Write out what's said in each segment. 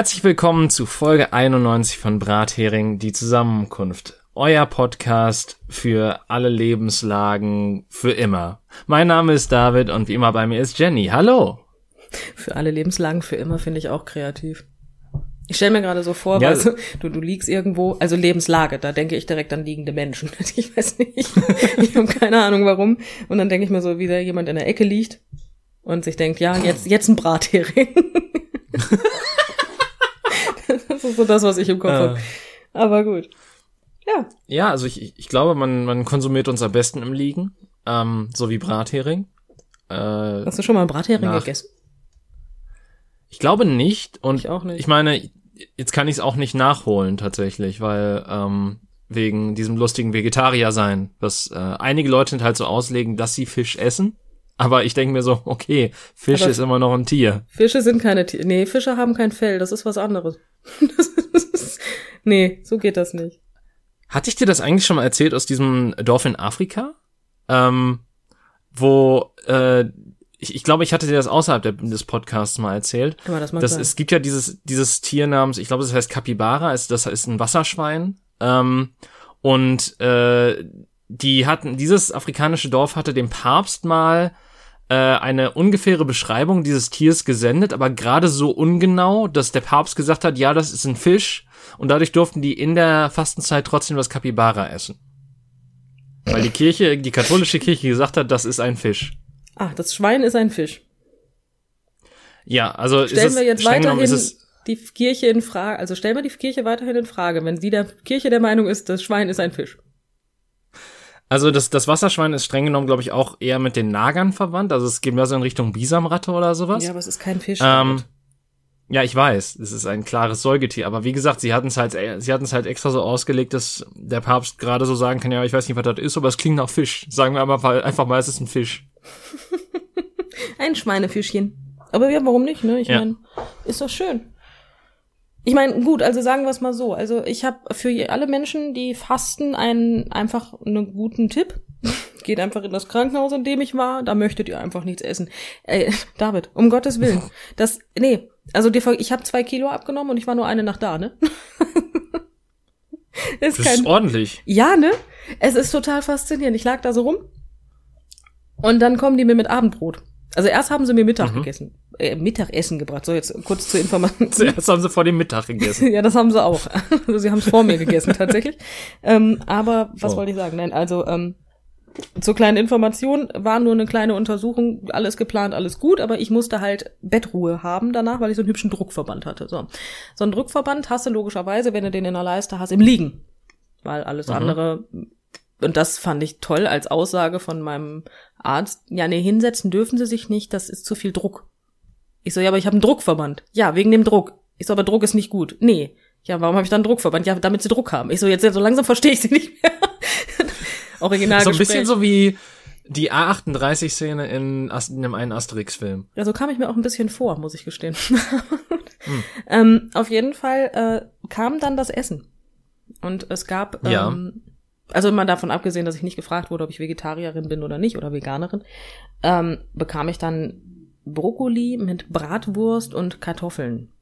Herzlich willkommen zu Folge 91 von Brathering, die Zusammenkunft. Euer Podcast für alle Lebenslagen, für immer. Mein Name ist David und wie immer bei mir ist Jenny. Hallo. Für alle Lebenslagen, für immer finde ich auch kreativ. Ich stelle mir gerade so vor, Ja. weißt du, du, du liegst irgendwo, also Lebenslage, da denke ich direkt an liegende Menschen. Ich weiß nicht, ich habe keine Ahnung warum. Und dann denke ich mir so, wie da jemand in der Ecke liegt und sich denkt, ja, jetzt, jetzt ein Brathering. das ist so das, was ich im Kopf Äh. habe. Aber gut. Ja, Ja, also ich, ich glaube, man, man konsumiert uns am besten im Liegen, ähm, so wie Brathering. Äh, hast du schon mal einen Brathering Nach- gegessen? ich glaube nicht und Ich auch nicht. ich meine, jetzt kann ich es auch nicht nachholen tatsächlich, weil ähm, wegen diesem lustigen Vegetarier sein, was äh, einige Leute halt so auslegen, dass sie Fisch essen. Aber ich denke mir so, okay, Fisch Aber- ist immer noch ein Tier. Fische sind keine Tiere. Nee, Fische haben kein Fell, das ist was anderes. Ist, nee, so geht das nicht. Hatte ich dir das eigentlich schon mal erzählt aus diesem Dorf in Afrika? Ähm, wo, äh, ich, ich glaube, ich hatte dir das außerhalb der, des Podcasts mal erzählt. Aber das mag Das, sein. es gibt ja dieses, dieses Tier namens, ich glaube, das heißt Capybara, ist, das ist ein Wasserschwein. Ähm, und äh, die hatten, dieses afrikanische Dorf hatte dem Papst mal äh, eine ungefähre Beschreibung dieses Tiers gesendet, aber gerade so ungenau, dass der Papst gesagt hat, ja, das ist ein Fisch. Und dadurch durften die in der Fastenzeit trotzdem das Capybara essen. Weil die Kirche, die katholische Kirche gesagt hat, das ist ein Fisch. Ah, das Schwein ist ein Fisch. Ja, also Stellen ist wir es, jetzt streng genommen weiterhin ist es, die Kirche in Frage, also stellen wir die Kirche weiterhin in Frage, wenn sie der Kirche der Meinung ist, das Schwein ist ein Fisch. Also das, das Wasserschwein ist streng genommen, glaube ich, auch eher mit den Nagern verwandt. Also es geht mehr so in Richtung Bisamratte oder sowas. Ja, aber es ist kein Fisch. ähm, ja, ich weiß, es ist ein klares Säugetier. Aber wie gesagt, sie hatten es halt, sie hatten es halt extra so ausgelegt, dass der Papst gerade so sagen kann, ja, ich weiß nicht, was das ist, aber es klingt nach Fisch. Sagen wir einfach, einfach mal, es ist ein Fisch. Ein Schweinefischchen. Aber ja, warum nicht, ne? Ich Ja. meine, ist doch schön. Ich meine, gut, also sagen wir es mal so. Also ich habe für alle Menschen, die fasten, einen einfach einen guten Tipp. Geht einfach in das Krankenhaus, in dem ich war. Da möchtet ihr einfach nichts essen. Ey, David, um Gottes Willen. Das, nee, also die, ich habe zwei Kilo abgenommen und ich war nur eine Nacht da, ne? ist Das ist ordentlich. ja, ne? Es ist total faszinierend. Ich lag da so rum und dann kommen die mir mit Abendbrot. Also erst haben sie mir Mittag Mhm. gegessen, äh, Mittagessen gebracht. So jetzt kurz zur Information. Zuerst haben sie vor dem Mittag gegessen. ja, das haben sie auch. Also sie haben es vor mir gegessen tatsächlich. Ähm, aber was Oh. wollte ich sagen? Nein, also ähm, zur kleinen Information war nur eine kleine Untersuchung, alles geplant, alles gut, aber ich musste halt Bettruhe haben danach, weil ich so einen hübschen Druckverband hatte. So, so einen Druckverband hast du logischerweise, wenn du den in der Leiste hast, im Liegen, weil alles Mhm. andere und das fand ich toll als Aussage von meinem Arzt. Ja, nee, hinsetzen dürfen sie sich nicht, das ist zu viel Druck. Ich so, ja, aber ich habe einen Druckverband. Ja, wegen dem Druck. Ich so, aber Druck ist nicht gut. Nee. Ja, warum habe ich dann einen Druckverband? Ja, damit sie Druck haben. Ich so, jetzt so langsam verstehe ich sie nicht mehr. Original. so ein bisschen so wie die A38-Szene in, Ast- in einem einen Asterix-Film. Ja, so kam ich mir auch ein bisschen vor, muss ich gestehen. ähm, auf jeden Fall äh, kam dann das Essen. Und es gab, Ja. Also mal davon abgesehen, dass ich nicht gefragt wurde, ob ich Vegetarierin bin oder nicht oder Veganerin, ähm, bekam ich dann Brokkoli mit Bratwurst und Kartoffeln.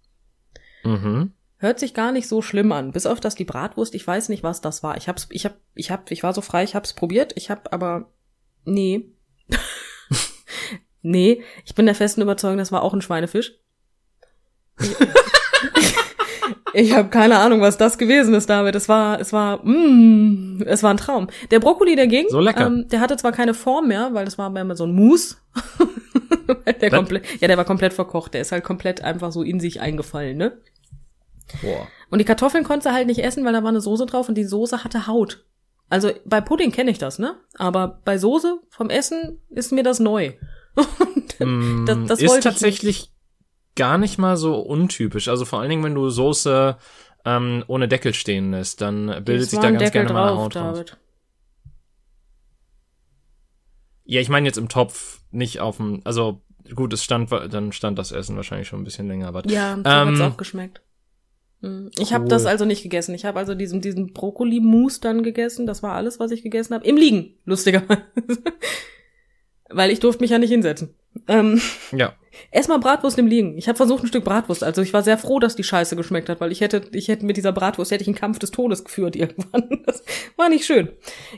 Mhm. Hört sich gar nicht so schlimm an, bis auf dass die Bratwurst, ich weiß nicht, was das war. Ich hab's, ich hab, ich hab, ich war so frei, ich hab's probiert, ich hab aber nee. nee, ich bin der festen Überzeugung, das war auch ein Schweinefisch. Ich, ich habe keine Ahnung, was das gewesen ist, David. Es war, es war, mm, es war ein Traum. Der Brokkoli dagegen, So lecker. Ähm, der hatte zwar keine Form mehr, weil das war immer so ein Mousse. der komplett, ja, der war komplett verkocht. Der ist halt komplett einfach so in sich eingefallen, ne? Boah. Und die Kartoffeln konnte halt nicht essen, weil da war eine Soße drauf und die Soße hatte Haut. Also bei Pudding kenne ich das, ne? Aber bei Soße vom Essen ist mir das neu. Mm, das, das ist tatsächlich gar nicht mal so untypisch. Also vor allen Dingen, wenn du Soße ähm, ohne Deckel stehen lässt, dann bildet Es sich da ganz Deckel gerne mal eine drauf, Haut raus. David. Ja, ich meine jetzt im Topf, nicht auf dem, also gut, es stand, dann stand das Essen wahrscheinlich schon ein bisschen länger, aber Ja, so Ähm, hat's auch geschmeckt. Mm, Ich habe cool. das also nicht gegessen. Ich habe also diesen, diesen Brokkoli-Mousse dann gegessen. Das war alles, was ich gegessen habe. Im Liegen, lustigerweise. Weil ich durfte mich ja nicht hinsetzen. Ähm, ja. Erstmal Bratwurst im Liegen. Ich habe versucht, ein Stück Bratwurst. Also ich war sehr froh, dass die Scheiße geschmeckt hat, weil ich hätte, ich hätte mit dieser Bratwurst hätte ich einen Kampf des Todes geführt irgendwann. Das war nicht schön.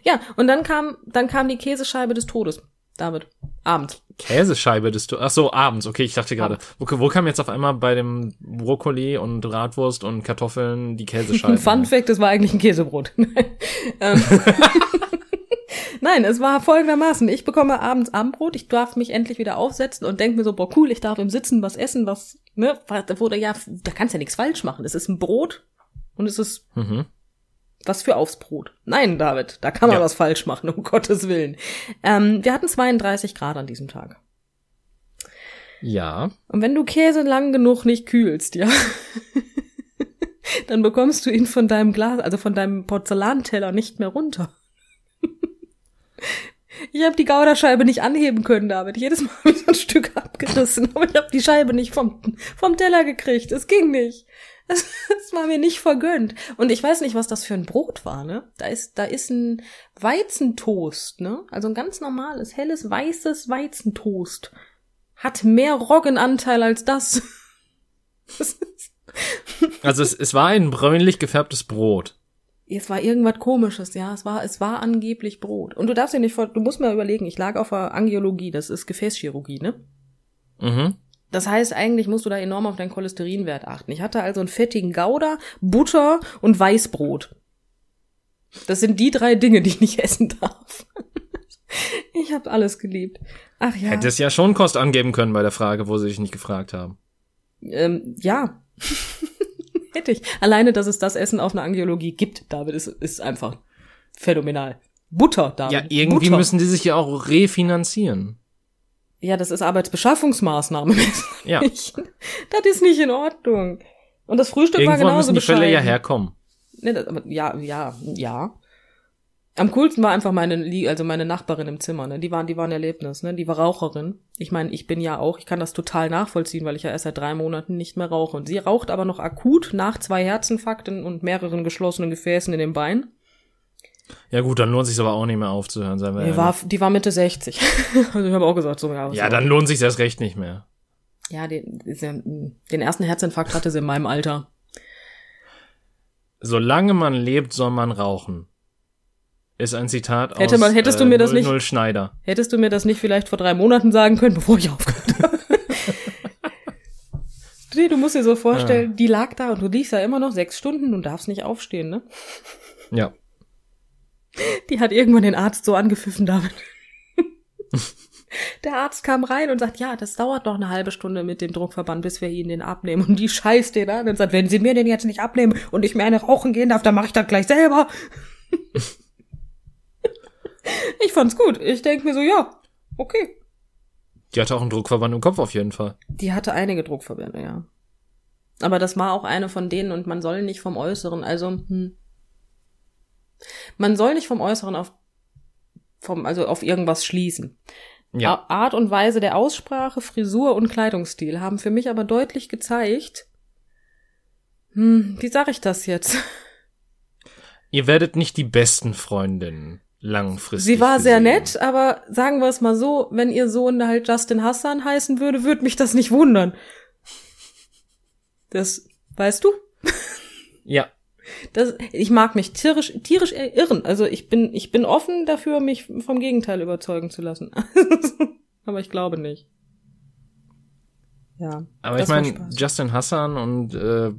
Ja, und dann kam, dann kam die Käsescheibe des Todes. David. Abends. Käsescheibe des Todes. Ach so, abends. Okay, ich dachte gerade, wo, wo kam jetzt auf einmal bei dem Brokkoli und Bratwurst und Kartoffeln die Käsescheibe? Fun Fact, es war eigentlich ein Käsebrot. Ähm, Nein, es war folgendermaßen. Ich bekomme abends Abendbrot, ich darf mich endlich wieder aufsetzen und denke mir so, boah, cool, ich darf im Sitzen was essen, was, ne, wurde ja, da kannst ja nichts falsch machen. Es ist ein Brot und es ist Mhm. was für aufs Brot. Nein, David, da kann man Ja. was falsch machen, um Gottes Willen. Ähm, wir hatten 32 Grad an diesem Tag. Ja. Und wenn du Käse lang genug nicht kühlst, ja, dann bekommst du ihn von deinem Glas, also von deinem Porzellanteller nicht mehr runter. Ich habe die Gouderscheibe nicht anheben können, David. Jedes Mal habe ich ein Stück abgerissen, aber ich habe die Scheibe nicht vom, vom Teller gekriegt. Es ging nicht. Es, es war mir nicht vergönnt. Und ich weiß nicht, was das für ein Brot war, ne? Da ist, da ist ein Weizentoast, ne? Also ein ganz normales, helles, weißes Weizentoast. Hat mehr Roggenanteil als das. Das Also es, es war ein bräunlich gefärbtes Brot. Es war irgendwas komisches, ja. Es war, es war angeblich Brot. Und du darfst dir nicht vor, du musst mir überlegen, ich lag auf der Angiologie, das ist Gefäßchirurgie, ne? Mhm. Das heißt, eigentlich musst du da enorm auf deinen Cholesterinwert achten. Ich hatte also einen fettigen Gouda, Butter und Weißbrot. Das sind die drei Dinge, die ich nicht essen darf. Ich habe alles geliebt. Ach ja. Hätte es ja schon Kost angeben können bei der Frage, wo sie sich nicht gefragt haben. Ähm, ja. Hätte ich. Alleine, dass es das Essen auf einer Angiologie gibt, David, ist, ist einfach phänomenal. Butter, David. Ja, irgendwie Butter. müssen die sich ja auch refinanzieren. Ja, das ist Arbeitsbeschaffungsmaßnahme. Ja. das ist nicht in Ordnung. Und das Frühstück war Irgendwann genauso müssen die Fälle ja herkommen. Aber ja, ja, ja. Am coolsten war einfach meine, also meine Nachbarin im Zimmer, ne? Die war, die war ein Erlebnis, ne? Die war Raucherin. Ich meine, ich bin ja auch, ich kann das total nachvollziehen, weil ich ja erst seit drei Monaten nicht mehr rauche. Und sie raucht aber noch akut nach zwei Herzinfarkten und mehreren geschlossenen Gefäßen in den Beinen. Ja gut, dann lohnt sich aber auch nicht mehr aufzuhören, seien wir Die war, die war Mitte 60. also ich habe auch gesagt, so, ja. Ja, dann lohnt sich erst recht nicht mehr. Ja, den, den ersten Herzinfarkt hatte sie in meinem Alter. Solange man lebt, soll man rauchen. Ist ein Zitat Hätte aus man- hättest du mir das nicht- 00 Schneider. Hättest du mir das nicht vielleicht vor drei Monaten sagen können, bevor ich aufgehört habe? nee, du musst dir so vorstellen, die lag da und du liegst da immer noch sechs Stunden und darfst nicht aufstehen, ne? Ja. Die hat irgendwann den Arzt so angepfiffen damit. Der Arzt kam rein und sagt, ja, das dauert noch eine halbe Stunde mit dem Druckverband, bis wir Ihnen den abnehmen. Und die scheißt den an und sagt, wenn Sie mir den jetzt nicht abnehmen und ich mir eine rauchen gehen darf, dann mache ich das gleich selber. Ich fand's gut. Ich denk mir so, ja, okay. Die hatte auch einen Druckverband im Kopf auf jeden Fall. Die hatte einige Druckverbände, ja. Aber das war auch eine von denen und man soll nicht vom Äußeren, also hm. man soll nicht vom Äußeren auf vom also auf irgendwas schließen. Ja. Art und Weise der Aussprache, Frisur und Kleidungsstil haben für mich aber deutlich gezeigt, hm, wie sag ich das jetzt? Ihr werdet nicht die besten Freundinnen langfristig. Sie war sehr gesehen. nett, aber sagen wir es mal so, wenn ihr Sohn halt Justin Hassan heißen würde, würde mich das nicht wundern. Das weißt du? Ja. Das, ich mag mich tierisch, tierisch irren. Also ich bin, ich bin offen dafür, mich vom Gegenteil überzeugen zu lassen. Aber ich glaube nicht. Ja. Aber ich meine. Justin Hassan und äh,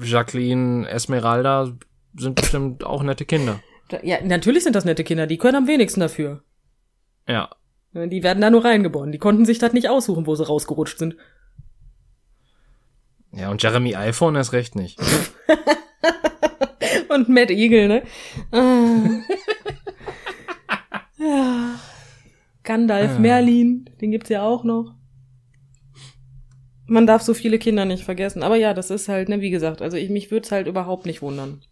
Jacqueline Esmeralda sind bestimmt auch nette Kinder. Ja, natürlich sind das nette Kinder, die können am wenigsten dafür. Ja. Die werden da nur reingeboren. Die konnten sich das nicht aussuchen, wo sie rausgerutscht sind. Ja, und Jeremy iPhone erst recht nicht. Und Matt Eagle, ne? Ah. ja. Gandalf, Ah. Merlin, den gibt's ja auch noch. Man darf so viele Kinder nicht vergessen. Aber ja, das ist halt, ne, wie gesagt, also ich, mich würde es halt überhaupt nicht wundern.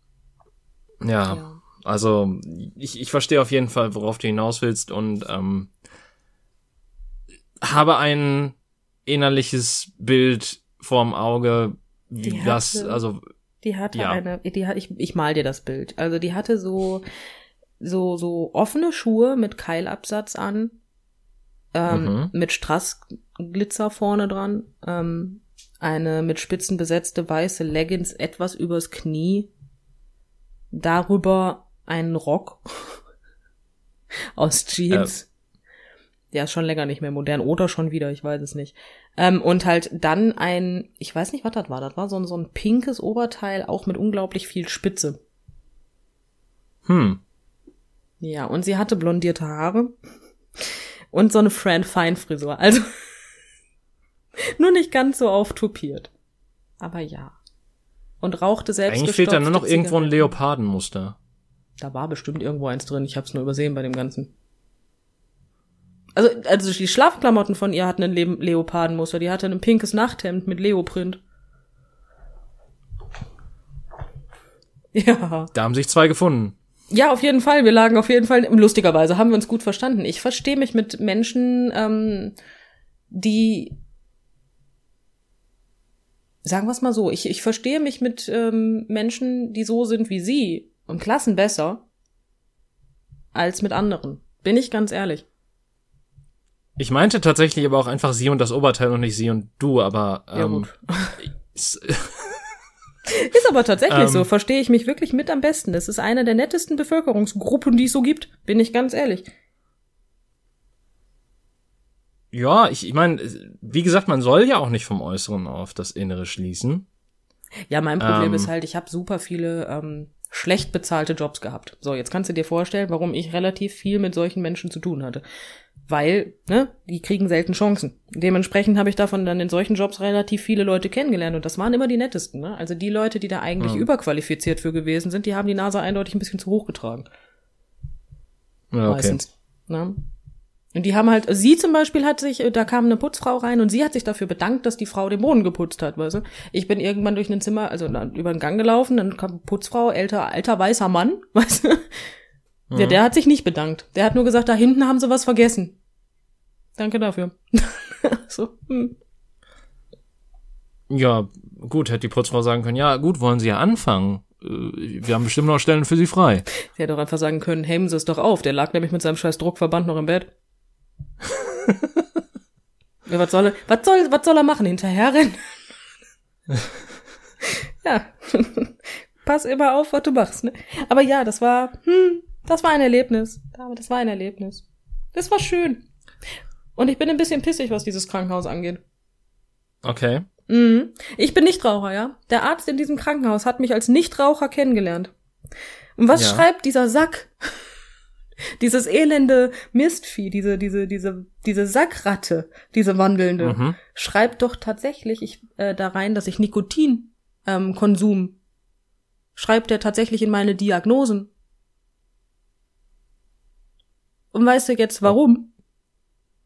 Ja. Also, ich, ich verstehe auf jeden Fall, worauf du hinaus willst und ähm, habe ein innerliches Bild vorm Auge, wie Die das, hatte- also Die hatte Ja. eine, die hat, ich, ich mal dir das Bild. Also die hatte so, so, so offene Schuhe mit Keilabsatz an. ähm, Mhm. mit Strassglitzer vorne dran, ähm, eine mit Spitzen besetzte weiße Leggings etwas übers Knie, darüber einen Rock aus Jeans. Ja, ist schon länger nicht mehr modern oder schon wieder, ich weiß es nicht. Ähm, und halt dann ein, ich weiß nicht, was das war, das war so ein, so ein pinkes Oberteil, auch mit unglaublich viel Spitze. Hm. Ja, und sie hatte blondierte Haare und so eine Fran Fine Frisur. Also nur nicht ganz so auftupiert. Aber ja. Und rauchte selbst Eigentlich fehlt da nur noch gestopfte irgendwo ein Zigaretten. Leopardenmuster. Da war bestimmt irgendwo eins drin. Ich hab's nur übersehen bei dem Ganzen. Also, also die Schlafklamotten von ihr hatten ein Le Leopardenmuster. Die hatte ein pinkes Nachthemd mit Leoprint. Ja. Da haben sich zwei gefunden. Ja, auf jeden Fall. Wir lagen auf jeden Fall, lustigerweise haben wir uns gut verstanden. Ich verstehe mich mit Menschen, ähm, die, sagen wir es mal so, ich, ich verstehe mich mit ähm, Menschen, die so sind wie sie, um Klassen besser, als mit anderen. Bin ich ganz ehrlich. Ich meinte tatsächlich aber auch einfach sie und das Oberteil und nicht sie und du, aber Ja, ähm, gut. ist- Ist aber tatsächlich Ähm. so, verstehe ich mich wirklich mit am besten. Das ist eine der nettesten Bevölkerungsgruppen, die es so gibt, bin ich ganz ehrlich. ja, ich, ich meine, wie gesagt, man soll ja auch nicht vom Äußeren auf das Innere schließen. Ja, mein Problem Ähm. ist halt, ich habe super viele ähm, schlecht bezahlte Jobs gehabt. So, jetzt kannst du dir vorstellen, warum ich relativ viel mit solchen Menschen zu tun hatte. Weil, ne, die kriegen selten Chancen. Dementsprechend habe ich davon dann in solchen Jobs relativ viele Leute kennengelernt und das waren immer die nettesten, ne? Also die Leute, die da eigentlich Ja. überqualifiziert für gewesen sind, die haben die Nase eindeutig ein bisschen zu hoch getragen. Ja, okay. meistens. Ne? Und die haben halt, sie zum Beispiel hat sich, da kam eine Putzfrau rein und sie hat sich dafür bedankt, dass die Frau den Boden geputzt hat, weißt du? Ich bin irgendwann durch ein Zimmer, also über den Gang gelaufen, dann kam eine Putzfrau, älter, alter weißer Mann, weißt du? Ja, Mhm. der hat sich nicht bedankt. Der hat nur gesagt, da hinten haben sie was vergessen. Danke dafür. so, hm. Ja, gut, hätte die Putzfrau sagen können, ja, gut, wollen Sie ja anfangen. Äh, Wir haben bestimmt noch Stellen für Sie frei. Sie hätte auch einfach sagen können, heben Sie es doch auf. Der lag nämlich mit seinem scheiß Druckverband noch im Bett. Ja, was soll er, was soll, was soll er machen? Hinterherrennen? ja. Pass immer auf, was du machst, ne? Aber ja, das war, hm, das war ein Erlebnis. Aber das war ein Erlebnis. Das war schön. Und ich bin ein bisschen pissig, was dieses Krankenhaus angeht. Okay. Mhm. Ich bin Nichtraucher, ja. Der Arzt in diesem Krankenhaus hat mich als Nichtraucher kennengelernt. Und was Ja. schreibt dieser Sack? Dieses elende Mistvieh, diese, diese, diese, diese Sackratte, diese wandelnde, Mhm. schreibt doch tatsächlich ich, äh, da rein, dass ich Nikotin ähm, Konsum schreibt er tatsächlich in meine Diagnosen. Und weißt du jetzt warum?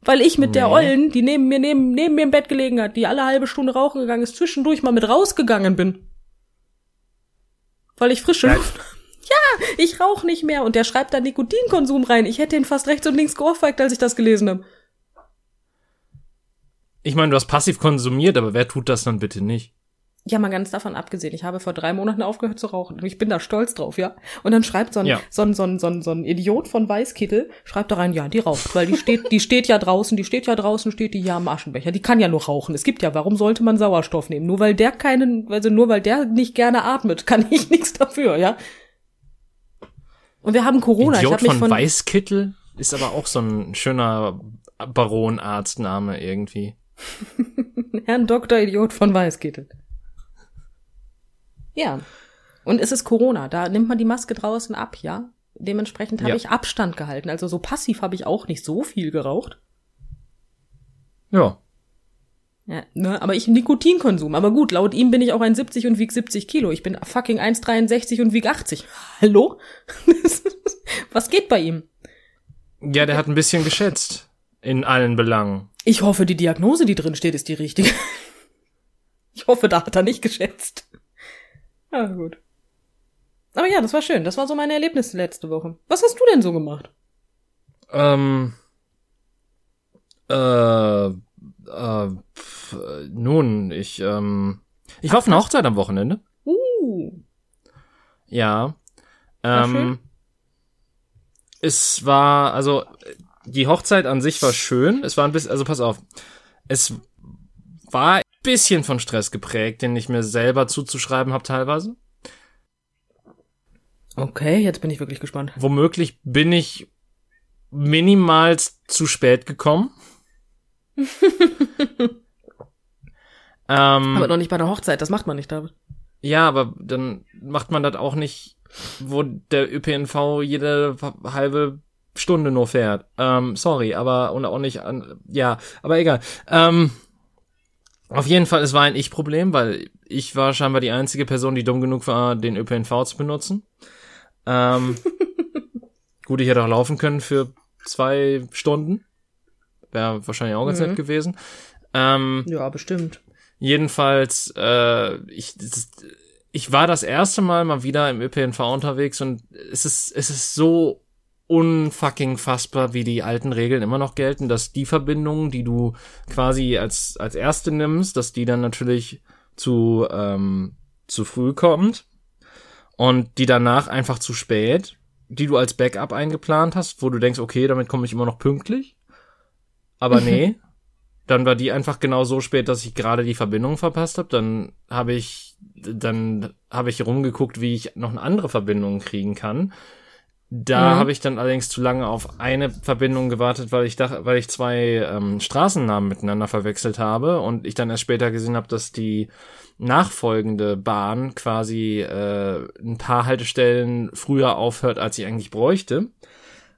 Weil ich mit der Nee. Ollen, die neben mir, neben, neben mir im Bett gelegen hat, die alle halbe Stunde rauchen gegangen ist, zwischendurch mal mit rausgegangen bin. Weil ich frische. Luft. Ja, ich rauche nicht mehr. Und der schreibt da Nikotinkonsum rein. Ich hätte ihn fast rechts und links geohrfeigt, als ich das gelesen habe. Ich meine, du hast passiv konsumiert, aber wer tut das dann bitte nicht? Ja, mal ganz davon abgesehen. Ich habe vor drei Monaten aufgehört zu rauchen. Und ich bin da stolz drauf, ja. Und dann schreibt so ein, Ja. so ein, so ein, so ein, so ein Idiot von Weißkittel, schreibt da rein, ja, die raucht, weil die steht, die steht ja draußen, die steht ja draußen, steht die ja am Aschenbecher. Die kann ja nur rauchen. Es gibt ja, warum sollte man Sauerstoff nehmen? Nur weil der keinen, also nur weil der nicht gerne atmet, kann ich nichts dafür, ja. Und wir haben Corona. ich Idiot habe mich von, von, Weißkittel ist aber auch so ein schöner Baronarztname irgendwie. Herrn Doktor Idiot von Weißkittel. Ja. Und es ist Corona, da nimmt man die Maske draußen ab, ja. Dementsprechend habe Ja. ich Abstand gehalten. Also so passiv habe ich auch nicht so viel geraucht. Ja. Ja, ne, aber ich Nikotinkonsum. Aber gut, laut ihm bin ich auch 1,70 und wieg 70 Kilo. Ich bin fucking 1,63 und wieg 80. Hallo? Was geht bei ihm? Ja, der hat ein bisschen geschätzt. In allen Belangen. Ich hoffe, die Diagnose, die drin steht, ist die richtige. Ich hoffe, da hat er nicht geschätzt. Ja, gut. Aber ja, das war schön. Das war so meine Erlebnisse letzte Woche. Was hast du denn so gemacht? Ähm. Äh. Äh pf, nun, ich, ähm. Ich war auf einer Hochzeit am Wochenende. Uh. Ja. Ähm, es war, also, die Hochzeit an sich war schön. Es war ein bisschen, also pass auf, es war ein bisschen von Stress geprägt, den ich mir selber zuzuschreiben habe teilweise. Okay, jetzt bin ich wirklich gespannt. Womöglich bin ich minimal zu spät gekommen. ähm, aber noch nicht bei der Hochzeit, das macht man nicht, David. Ja, aber dann macht man das auch nicht, wo der ÖPNV jede halbe Stunde nur fährt. Ähm, sorry, aber und auch nicht an. Ja, aber egal. Ähm, auf jeden Fall, es war ein Ich-Problem, weil ich war scheinbar die einzige Person, die dumm genug war, den ÖPNV zu benutzen. Ähm, gut, ich hätte auch laufen können für zwei Stunden. Wäre wahrscheinlich auch ganz mhm. nett gewesen. Ähm, ja, bestimmt. Jedenfalls, äh, ich, ich war das erste Mal mal wieder im ÖPNV unterwegs und es ist, es ist so unfucking fassbar, wie die alten Regeln immer noch gelten, dass die Verbindung, die du quasi als, als erste nimmst, dass die dann natürlich zu, ähm, zu früh kommt und die danach einfach zu spät, die du als Backup eingeplant hast, wo du denkst, okay, damit komme ich immer noch pünktlich. Aber nee, dann war die einfach genau so spät, dass ich gerade die Verbindung verpasst habe. Dann habe ich, dann habe ich rumgeguckt, wie ich noch eine andere Verbindung kriegen kann. Da mhm. habe ich dann allerdings zu lange auf eine Verbindung gewartet, weil ich dachte, weil ich zwei ähm, Straßennamen miteinander verwechselt habe und ich dann erst später gesehen habe, dass die nachfolgende Bahn quasi äh, ein paar Haltestellen früher aufhört, als ich eigentlich bräuchte.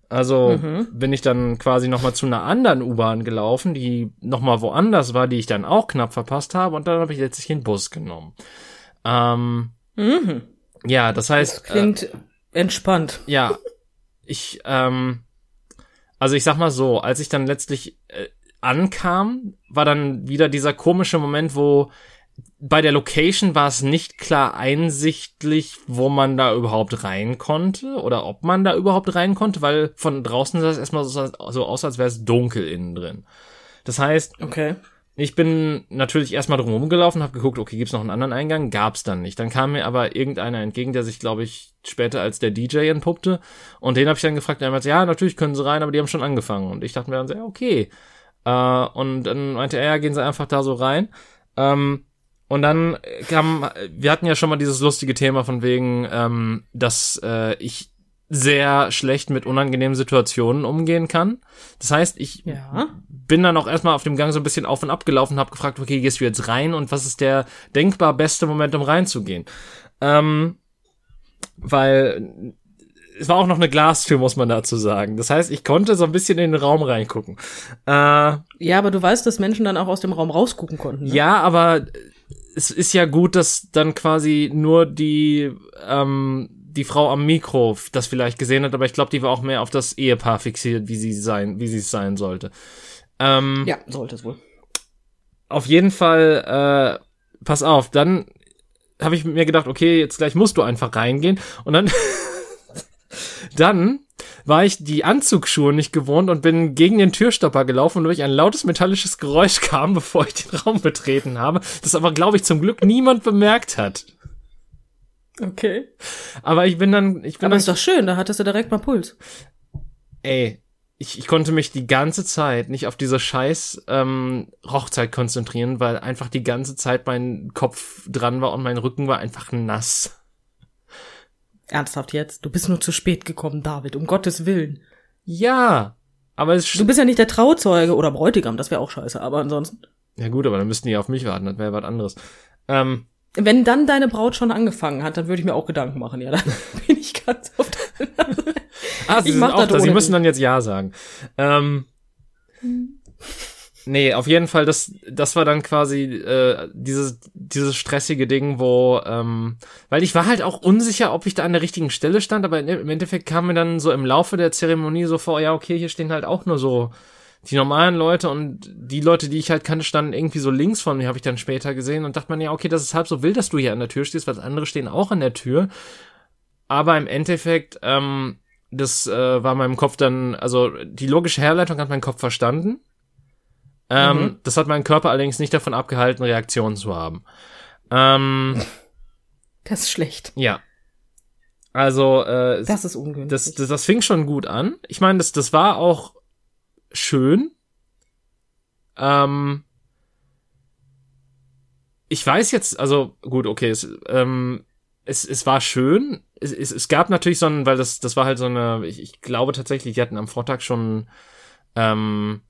Also mhm. bin ich dann quasi noch mal zu einer anderen U-Bahn gelaufen, die noch mal woanders war, die ich dann auch knapp verpasst habe und dann habe ich letztlich den Bus genommen. Ähm, mhm. Ja, das heißt. Das klingt äh, entspannt. Ja, ich, ähm, also ich sag mal so, als ich dann letztlich äh, ankam, war dann wieder dieser komische Moment, wo bei der Location war es nicht klar einsichtlich, wo man da überhaupt rein konnte oder ob man da überhaupt rein konnte, weil von draußen sah es erstmal so, so aus, als wäre es dunkel innen drin. Das heißt, okay. Ich bin natürlich erstmal drum gelaufen, habe geguckt, okay, gibt's noch einen anderen Eingang? Gab's dann nicht. Dann kam mir aber irgendeiner entgegen, der sich, glaube ich, später als der DJ entpuppte. Und den habe ich dann gefragt, der meinte, ja, natürlich können sie rein, aber die haben schon angefangen. Und ich dachte mir dann so, ja, okay. Äh, und dann meinte er, ja, gehen sie einfach da so rein. Ähm, und dann kam, wir hatten ja schon mal dieses lustige Thema von wegen, ähm, dass äh, ich sehr schlecht mit unangenehmen Situationen umgehen kann. Das heißt, ich ja. bin dann auch erstmal auf dem Gang so ein bisschen auf und ab gelaufen, habe gefragt, okay, gehst du jetzt rein und was ist der denkbar beste Moment, um reinzugehen? Ähm, weil es war auch noch eine Glastür, muss man dazu sagen. Das heißt, ich konnte so ein bisschen in den Raum reingucken. Äh, ja, aber du weißt, dass Menschen dann auch aus dem Raum rausgucken konnten. Ne? Ja, aber es ist ja gut, dass dann quasi nur die ähm, die Frau am Mikro das vielleicht gesehen hat, aber ich glaube, die war auch mehr auf das Ehepaar fixiert, wie sie sein, wie sie es sein sollte. Ähm, ja, sollte es wohl. Auf jeden Fall, äh, pass auf, dann habe ich mir gedacht, okay, jetzt gleich musst du einfach reingehen und dann dann war ich die Anzugsschuhe nicht gewohnt und bin gegen den Türstopper gelaufen, wodurch ein lautes metallisches Geräusch kam, bevor ich den Raum betreten habe, das aber, glaube ich, zum Glück niemand bemerkt hat. Okay. Aber ich bin dann, ich bin Aber dann, ist doch schön, da hattest du direkt mal Puls. Ey, ich, ich konnte mich die ganze Zeit nicht auf diese scheiß ähm, Hochzeit konzentrieren, weil einfach die ganze Zeit mein Kopf dran war und mein Rücken war einfach nass. Ernsthaft jetzt? Du bist nur zu spät gekommen, David, um Gottes Willen. Ja, aber es Du bist ja nicht der Trauzeuge oder Bräutigam, das wäre auch scheiße, aber ansonsten. Ja gut, aber dann müssten die auf mich warten, das wäre was anderes. Ähm, wenn dann deine Braut schon angefangen hat, dann würde ich mir auch Gedanken machen. Ja, dann bin ich ganz auf der Ah, sie, ich mach auch da. sie müssen dann jetzt Ja sagen. Ähm, nee, auf jeden Fall, das, das war dann quasi äh, dieses, dieses stressige Ding, wo, ähm, weil ich war halt auch unsicher, ob ich da an der richtigen Stelle stand, aber im Endeffekt kam mir dann so im Laufe der Zeremonie so vor, ja, okay, hier stehen halt auch nur so die normalen Leute und die Leute, die ich halt kannte, standen irgendwie so links von mir, habe ich dann später gesehen und dachte man, ja, okay, das ist halb so wild, dass du hier an der Tür stehst, weil andere stehen auch an der Tür. Aber im Endeffekt, ähm, das äh, war meinem Kopf dann, also die logische Herleitung hat mein Kopf verstanden. Ähm, mhm. Das hat meinen Körper allerdings nicht davon abgehalten, Reaktionen zu haben. Ähm, das ist schlecht. Ja. Also, äh, das ist ungünstig. Das, das, das fing schon gut an. Ich meine, das, das war auch schön. Ähm, ich weiß jetzt, also gut, okay, es, ähm, es, es war schön. Es, es, es gab natürlich so ein, weil das, das war halt so eine, ich, ich glaube tatsächlich, die hatten am Vortag schon ähm,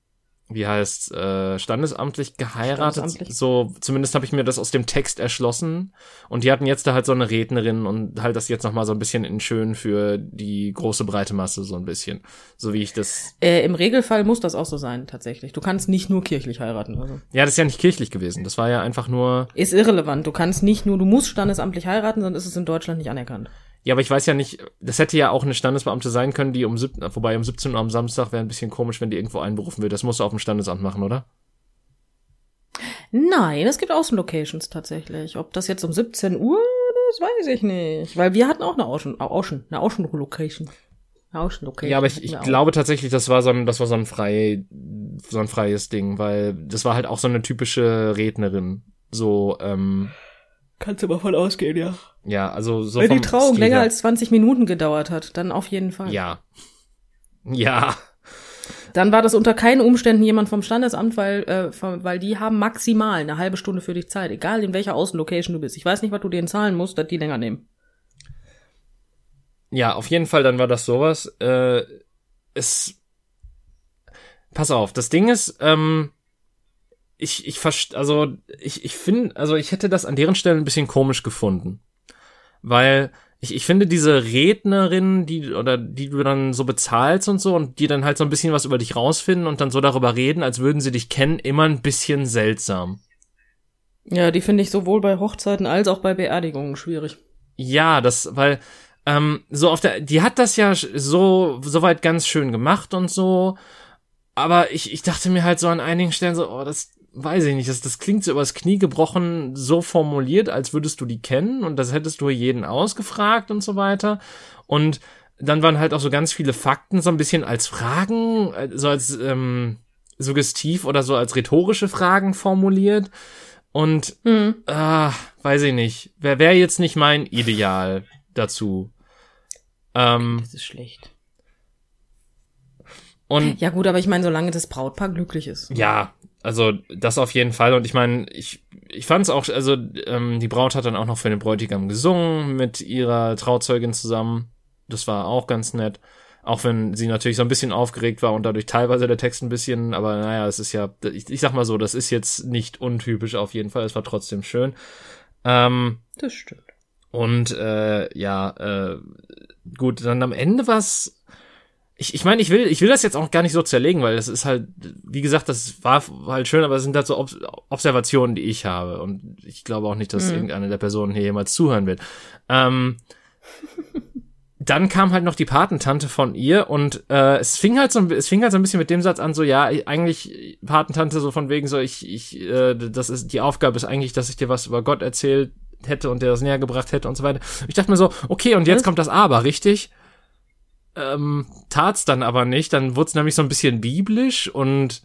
wie heißt äh, standesamtlich geheiratet. Standesamtlich. So zumindest habe ich mir das aus dem Text erschlossen. Und die hatten jetzt da halt so eine Rednerin und halt das jetzt noch mal so ein bisschen in schön für die große breite Masse so ein bisschen, so wie ich das. Äh, Im Regelfall muss das auch so sein tatsächlich. Du kannst nicht nur kirchlich heiraten. Also. Ja, das ist ja nicht kirchlich gewesen. Das war ja einfach nur. Ist irrelevant. Du kannst nicht nur, du musst standesamtlich heiraten, sonst ist es in Deutschland nicht anerkannt. Ja, aber ich weiß ja nicht, das hätte ja auch eine Standesbeamte sein können, die um 17, vorbei um 17 Uhr am Samstag wäre ein bisschen komisch, wenn die irgendwo einberufen wird. Das musst du auf dem Standesamt machen, oder? Nein, es gibt Außenlocations tatsächlich. Ob das jetzt um 17 Uhr, das weiß ich nicht. Weil wir hatten auch eine Außen, Außen, eine Außenlocation. Eine Außenlocation. Ja, aber ich, ich glaube tatsächlich, das war so ein, das war so ein frei, so ein freies Ding, weil das war halt auch so eine typische Rednerin. So, ähm, Kannst du mal von ausgehen, ja. Ja, also so. Wenn die Trauung Stil länger als 20 Minuten gedauert hat, dann auf jeden Fall. Ja. Ja. Dann war das unter keinen Umständen jemand vom Standesamt, weil, äh, weil die haben maximal eine halbe Stunde für dich Zeit, egal in welcher Außenlocation du bist. Ich weiß nicht, was du denen zahlen musst, dass die länger nehmen. Ja, auf jeden Fall, dann war das sowas. Äh, es. Pass auf, das Ding ist, ähm, ich, ich also ich, ich finde, also ich hätte das an deren Stelle ein bisschen komisch gefunden. Weil ich, ich finde diese Rednerin, die, oder die du dann so bezahlst und so und die dann halt so ein bisschen was über dich rausfinden und dann so darüber reden, als würden sie dich kennen, immer ein bisschen seltsam. Ja, die finde ich sowohl bei Hochzeiten als auch bei Beerdigungen schwierig. Ja, das, weil, ähm, so auf der, die hat das ja so, soweit ganz schön gemacht und so, aber ich, ich dachte mir halt so an einigen Stellen so, oh, das, weiß ich nicht, das, das klingt so übers Knie gebrochen, so formuliert, als würdest du die kennen und das hättest du jeden ausgefragt und so weiter. Und dann waren halt auch so ganz viele Fakten so ein bisschen als Fragen, äh, so als ähm, suggestiv oder so als rhetorische Fragen formuliert. Und mhm. äh, weiß ich nicht, wer wäre jetzt nicht mein Ideal dazu? Ähm, das ist schlecht. Und ja gut, aber ich meine, solange das Brautpaar glücklich ist. Ja, also das auf jeden Fall. Und ich meine, ich, ich fand es auch, also ähm, die Braut hat dann auch noch für den Bräutigam gesungen mit ihrer Trauzeugin zusammen. Das war auch ganz nett. Auch wenn sie natürlich so ein bisschen aufgeregt war und dadurch teilweise der Text ein bisschen, aber naja, es ist ja, ich, ich sag mal so, das ist jetzt nicht untypisch auf jeden Fall. Es war trotzdem schön. Ähm, das stimmt. Und äh, ja, äh, gut, dann am Ende was ich, ich meine, ich will, ich will das jetzt auch gar nicht so zerlegen, weil das ist halt, wie gesagt, das war halt schön, aber es sind halt so Ob Observationen, die ich habe. Und ich glaube auch nicht, dass mhm. irgendeine der Personen hier jemals zuhören wird. Ähm, dann kam halt noch die Patentante von ihr und äh, es fing halt so es fing halt so ein bisschen mit dem Satz an so ja eigentlich Patentante so von wegen so ich ich äh, das ist die Aufgabe ist eigentlich dass ich dir was über Gott erzählt hätte und dir das näher gebracht hätte und so weiter ich dachte mir so okay und jetzt was? kommt das aber richtig ähm, tat's dann aber nicht. Dann wurde es nämlich so ein bisschen biblisch und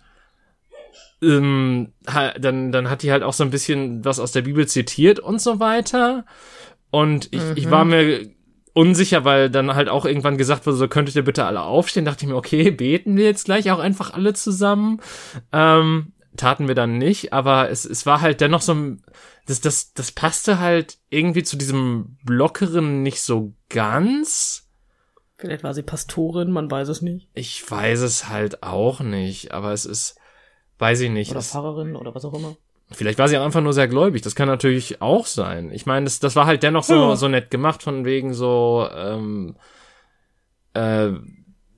ähm, dann, dann hat die halt auch so ein bisschen was aus der Bibel zitiert und so weiter. Und ich, mhm. ich war mir unsicher, weil dann halt auch irgendwann gesagt wurde, so könntet ihr bitte alle aufstehen. Dachte ich mir, okay, beten wir jetzt gleich auch einfach alle zusammen. Ähm, taten wir dann nicht, aber es, es war halt dennoch so, das, das, das passte halt irgendwie zu diesem Lockeren nicht so ganz. Vielleicht war sie Pastorin, man weiß es nicht. Ich weiß es halt auch nicht, aber es ist, weiß ich nicht. Oder Pfarrerin oder was auch immer. Vielleicht war sie einfach nur sehr gläubig, das kann natürlich auch sein. Ich meine, das, das war halt dennoch so, so nett gemacht, von wegen so, ähm, äh,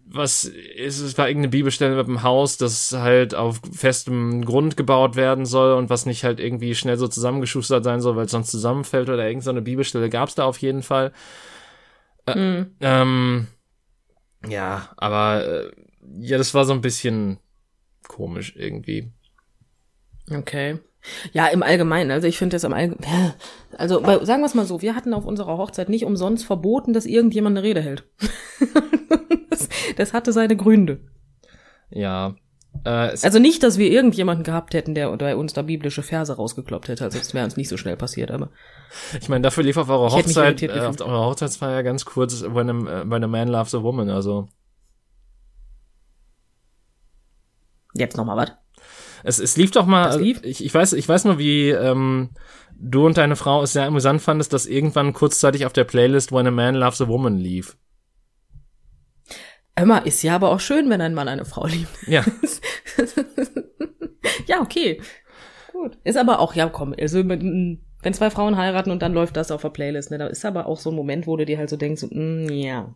was ist, es war irgendeine Bibelstelle mit dem Haus, das halt auf festem Grund gebaut werden soll und was nicht halt irgendwie schnell so zusammengeschustert sein soll, weil es sonst zusammenfällt oder irgendeine Bibelstelle gab es da auf jeden Fall. Äh, mhm. ähm, ja, aber äh, ja, das war so ein bisschen komisch irgendwie. Okay. Ja, im Allgemeinen. Also ich finde das im Allgemeinen. Also sagen wir es mal so, wir hatten auf unserer Hochzeit nicht umsonst verboten, dass irgendjemand eine Rede hält. das, das hatte seine Gründe. Ja. Äh, also nicht, dass wir irgendjemanden gehabt hätten, der bei uns da biblische Verse rausgekloppt hätte. Also das wäre uns nicht so schnell passiert, aber. Ich meine, dafür lief auf eurer Hochzeit, äh, auf eurer Hochzeitsfeier ganz kurz when a, when a man loves a woman, also. Jetzt noch mal was. Es, es lief doch mal, lief? Ich, ich weiß, ich weiß nur, wie ähm, du und deine Frau es sehr amüsant fandest, dass irgendwann kurzzeitig auf der Playlist When a Man Loves a Woman lief. Immer ist ja aber auch schön, wenn ein Mann eine Frau liebt. Ja, ja, okay. Gut. Ist aber auch, ja, komm, also mm, wenn zwei Frauen heiraten und dann läuft das auf der Playlist, ne, da ist aber auch so ein Moment, wo du dir halt so denkst, mm, ja,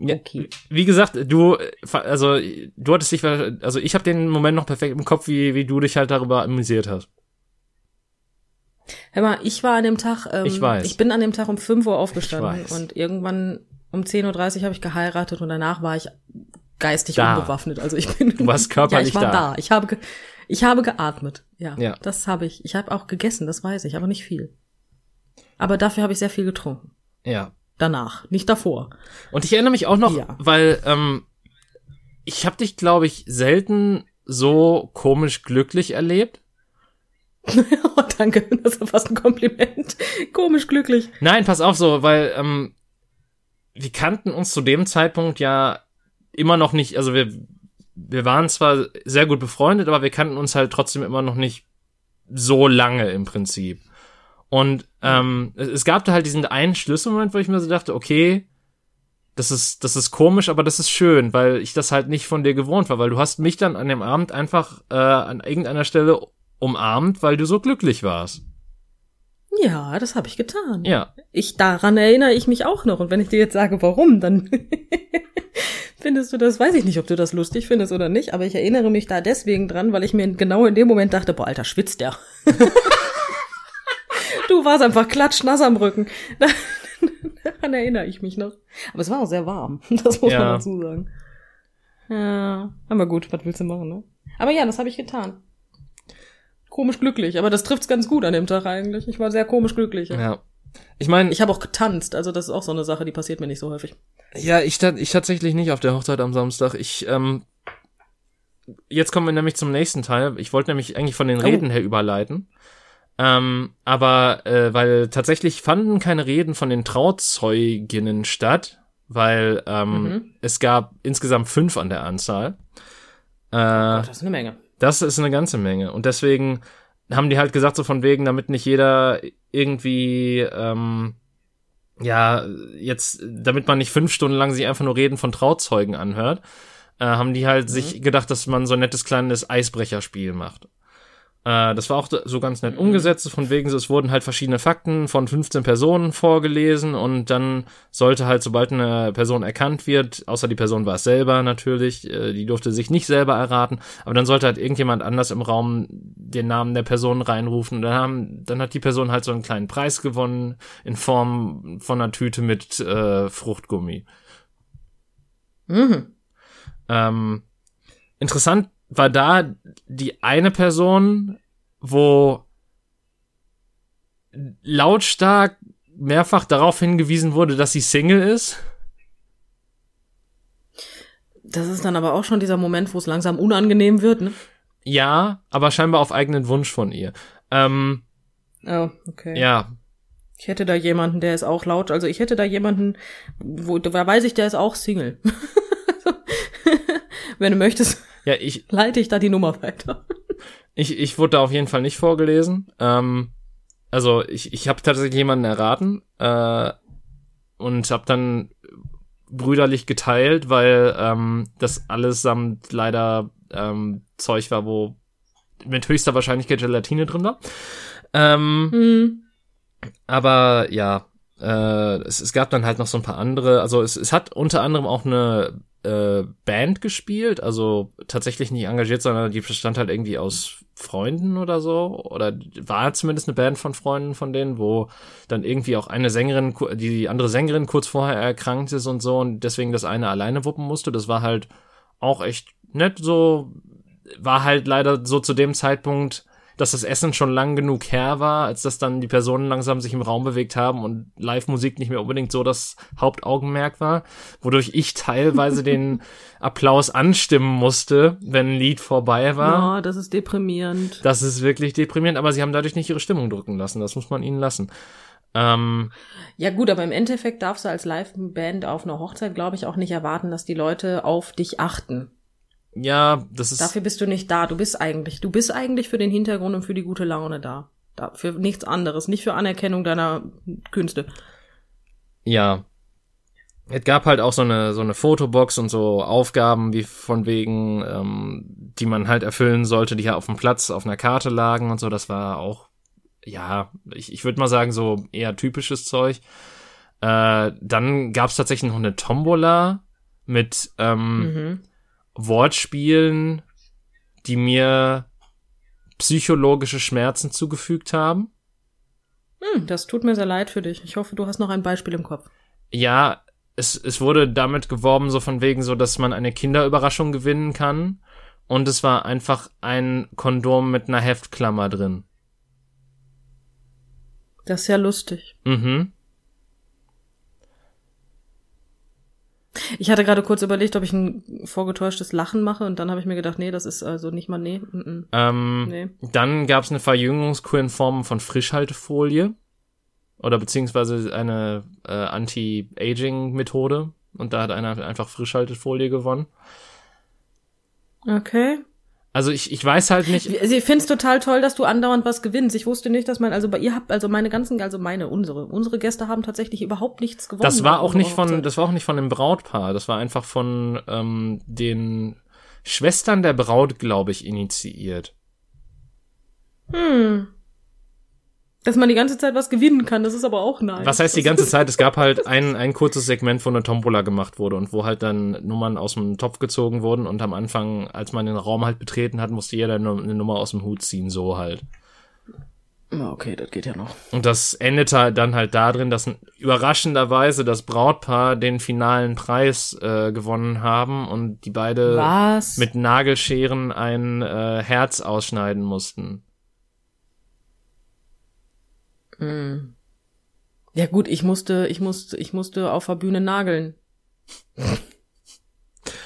okay. wie gesagt, du, also du hattest dich, also ich habe den Moment noch perfekt im Kopf, wie, wie du dich halt darüber amüsiert hast. Hör mal, ich war an dem Tag, ähm, Ich weiß. ich bin an dem Tag um 5 Uhr aufgestanden und irgendwann um 10.30 Uhr habe ich geheiratet und danach war ich geistig Da. unbewaffnet. Also ich bin. Du warst körperlich ja, ich war da. da. Ich habe, ge ich habe geatmet. Ja, Ja. das habe ich. Ich habe auch gegessen, das weiß ich, aber nicht viel. Aber dafür habe ich sehr viel getrunken. Ja. Danach, nicht davor. Und ich erinnere mich auch noch, Ja. weil ähm, ich habe dich, glaube ich, selten so komisch glücklich erlebt. oh, danke, das ist fast ein Kompliment. Komisch glücklich. Nein, pass auf so, weil ähm, wir kannten uns zu dem Zeitpunkt ja immer noch nicht, also wir, wir waren zwar sehr gut befreundet, aber wir kannten uns halt trotzdem immer noch nicht so lange im Prinzip. Und ähm, es, gab da halt diesen einen Schlüsselmoment, wo ich mir so dachte, okay, das ist, das ist komisch, aber das ist schön, weil ich das halt nicht von dir gewohnt war, weil du hast mich dann an dem Abend einfach äh, an irgendeiner Stelle umarmt, weil du so glücklich warst. Ja, das habe ich getan. Ja. Ich daran erinnere ich mich auch noch. Und wenn ich dir jetzt sage, warum, dann findest du das, weiß ich nicht, ob du das lustig findest oder nicht, aber ich erinnere mich da deswegen dran, weil ich mir genau in dem Moment dachte, boah, Alter, schwitzt der. du warst einfach klatschnass am Rücken. Daran erinnere ich mich noch. Aber es war auch sehr warm. Das muss Ja. man dazu sagen. Ja, aber gut, was willst du machen, ne? Aber ja, das habe ich getan. Komisch glücklich, aber das trifft's ganz gut an dem Tag eigentlich. Ich war sehr komisch glücklich. Ja. Ich meine, Ich habe auch getanzt, also das ist auch so eine Sache, die passiert mir nicht so häufig. Ja, ich, ta- ich tatsächlich nicht auf der Hochzeit am Samstag. Ich, ähm, jetzt kommen wir nämlich zum nächsten Teil. Ich wollte nämlich eigentlich von den Oh. Reden her überleiten. Ähm, aber äh, weil tatsächlich fanden keine Reden von den Trauzeuginnen statt, weil ähm, Mhm. es gab insgesamt fünf an der Anzahl. Äh, das ist eine Menge. Das ist eine ganze Menge. Und deswegen haben die halt gesagt, so von wegen, damit nicht jeder irgendwie, ähm, ja, jetzt, damit man nicht fünf Stunden lang sich einfach nur Reden von Trauzeugen anhört, äh, haben die halt sich gedacht, dass man so ein nettes kleines Eisbrecherspiel macht. Äh, das war auch so ganz nett umgesetzt, von wegen, so, es wurden halt verschiedene Fakten von 15 Personen vorgelesen und dann sollte halt, sobald eine Person erkannt wird, außer die Person war es selber natürlich, äh, die durfte sich nicht selber erraten, aber dann sollte halt irgendjemand anders im Raum den Namen der Person reinrufen und dann, haben, dann hat die Person halt so einen kleinen Preis gewonnen in Form von einer Tüte mit äh, Fruchtgummi. Mhm. Ähm, interessant war da die eine Person, wo lautstark mehrfach darauf hingewiesen wurde, dass sie Single ist. Das ist dann aber auch schon dieser Moment, wo es langsam unangenehm wird, ne? Ja, aber scheinbar auf eigenen Wunsch von ihr. Ähm, Oh, okay. ja, Ich hätte da jemanden, der ist auch laut. Also ich hätte da jemanden, wo da weiß ich, der ist auch Single. Wenn du möchtest, ja, ich, leite ich da die Nummer weiter. ich, ich wurde da auf jeden Fall nicht vorgelesen. Ähm, also ich, ich habe tatsächlich jemanden erraten äh, und habe dann brüderlich geteilt, weil ähm, das allesamt leider ähm, Zeug war, wo mit höchster Wahrscheinlichkeit Gelatine drin war. Ähm, Hm. aber ja, äh, es, es gab dann halt noch so ein paar andere. Also es, es hat unter anderem auch eine äh, Band gespielt, also tatsächlich nicht engagiert, sondern die bestand halt irgendwie aus Freunden oder so. Oder war zumindest eine Band von Freunden von denen, wo dann irgendwie auch eine Sängerin, die andere Sängerin kurz vorher erkrankt ist und so und deswegen das eine alleine wuppen musste. Das war halt auch echt nett so. War halt leider so zu dem Zeitpunkt dass das Essen schon lang genug her war, als dass dann die Personen langsam sich im Raum bewegt haben und Live-Musik nicht mehr unbedingt so das Hauptaugenmerk war, wodurch ich teilweise den Applaus anstimmen musste, wenn ein Lied vorbei war. Ja, das ist deprimierend. Das ist wirklich deprimierend, aber sie haben dadurch nicht ihre Stimmung drücken lassen, das muss man ihnen lassen. Ähm, Ja gut, aber im Endeffekt darfst du als Live-Band auf einer Hochzeit, glaube ich, auch nicht erwarten, dass die Leute auf dich achten. Ja, das ist. Dafür bist du nicht da. Du bist eigentlich, du bist eigentlich für den Hintergrund und für die gute Laune da. da für nichts anderes, nicht für Anerkennung deiner Künste. Ja. Es gab halt auch so eine, so eine Fotobox und so Aufgaben, wie von wegen, ähm, die man halt erfüllen sollte, die ja auf dem Platz auf einer Karte lagen und so. Das war auch, ja, ich, ich würde mal sagen, so eher typisches Zeug. Äh, dann gab es tatsächlich noch eine Tombola mit ähm, Mhm. Wortspielen, die mir psychologische Schmerzen zugefügt haben. Hm, das tut mir sehr leid für dich. Ich hoffe, du hast noch ein Beispiel im Kopf. Ja, es, es wurde damit geworben, so von wegen so, dass man eine Kinderüberraschung gewinnen kann. Und es war einfach ein Kondom mit einer Heftklammer drin. Das ist ja lustig. Mhm. Ich hatte gerade kurz überlegt, ob ich ein vorgetäuschtes Lachen mache und dann habe ich mir gedacht, nee, das ist also nicht mal nee. Mm -mm. Ähm, Nee. Dann gab es eine Verjüngungskur in Form von Frischhaltefolie. Oder beziehungsweise eine äh, Anti-Aging-Methode. Und da hat einer einfach Frischhaltefolie gewonnen. Okay. Also ich, ich weiß halt nicht. Also ich finde es total toll, dass du andauernd was gewinnst. Ich wusste nicht, dass man, also bei ihr habt, also meine ganzen, also meine, unsere, unsere Gäste haben tatsächlich überhaupt nichts gewonnen. Das war auch nicht unserer von, Hochzeit. das war auch nicht von dem Brautpaar. Das war einfach von ähm, den Schwestern der Braut, glaube ich, initiiert. Hm. Dass man die ganze Zeit was gewinnen kann, das ist aber auch nice. Was heißt die ganze Zeit? Es gab halt ein, ein kurzes Segment, wo eine Tombola gemacht wurde und wo halt dann Nummern aus dem Topf gezogen wurden und am Anfang, als man den Raum halt betreten hat, musste jeder eine eine Nummer aus dem Hut ziehen, so halt. Okay, das geht ja noch. Und das endete dann halt darin, dass überraschenderweise das Brautpaar den finalen Preis äh, gewonnen haben und die beide Was? mit Nagelscheren ein äh, Herz ausschneiden mussten. Hm. Ja gut, ich musste, ich musste, ich musste auf der Bühne nageln.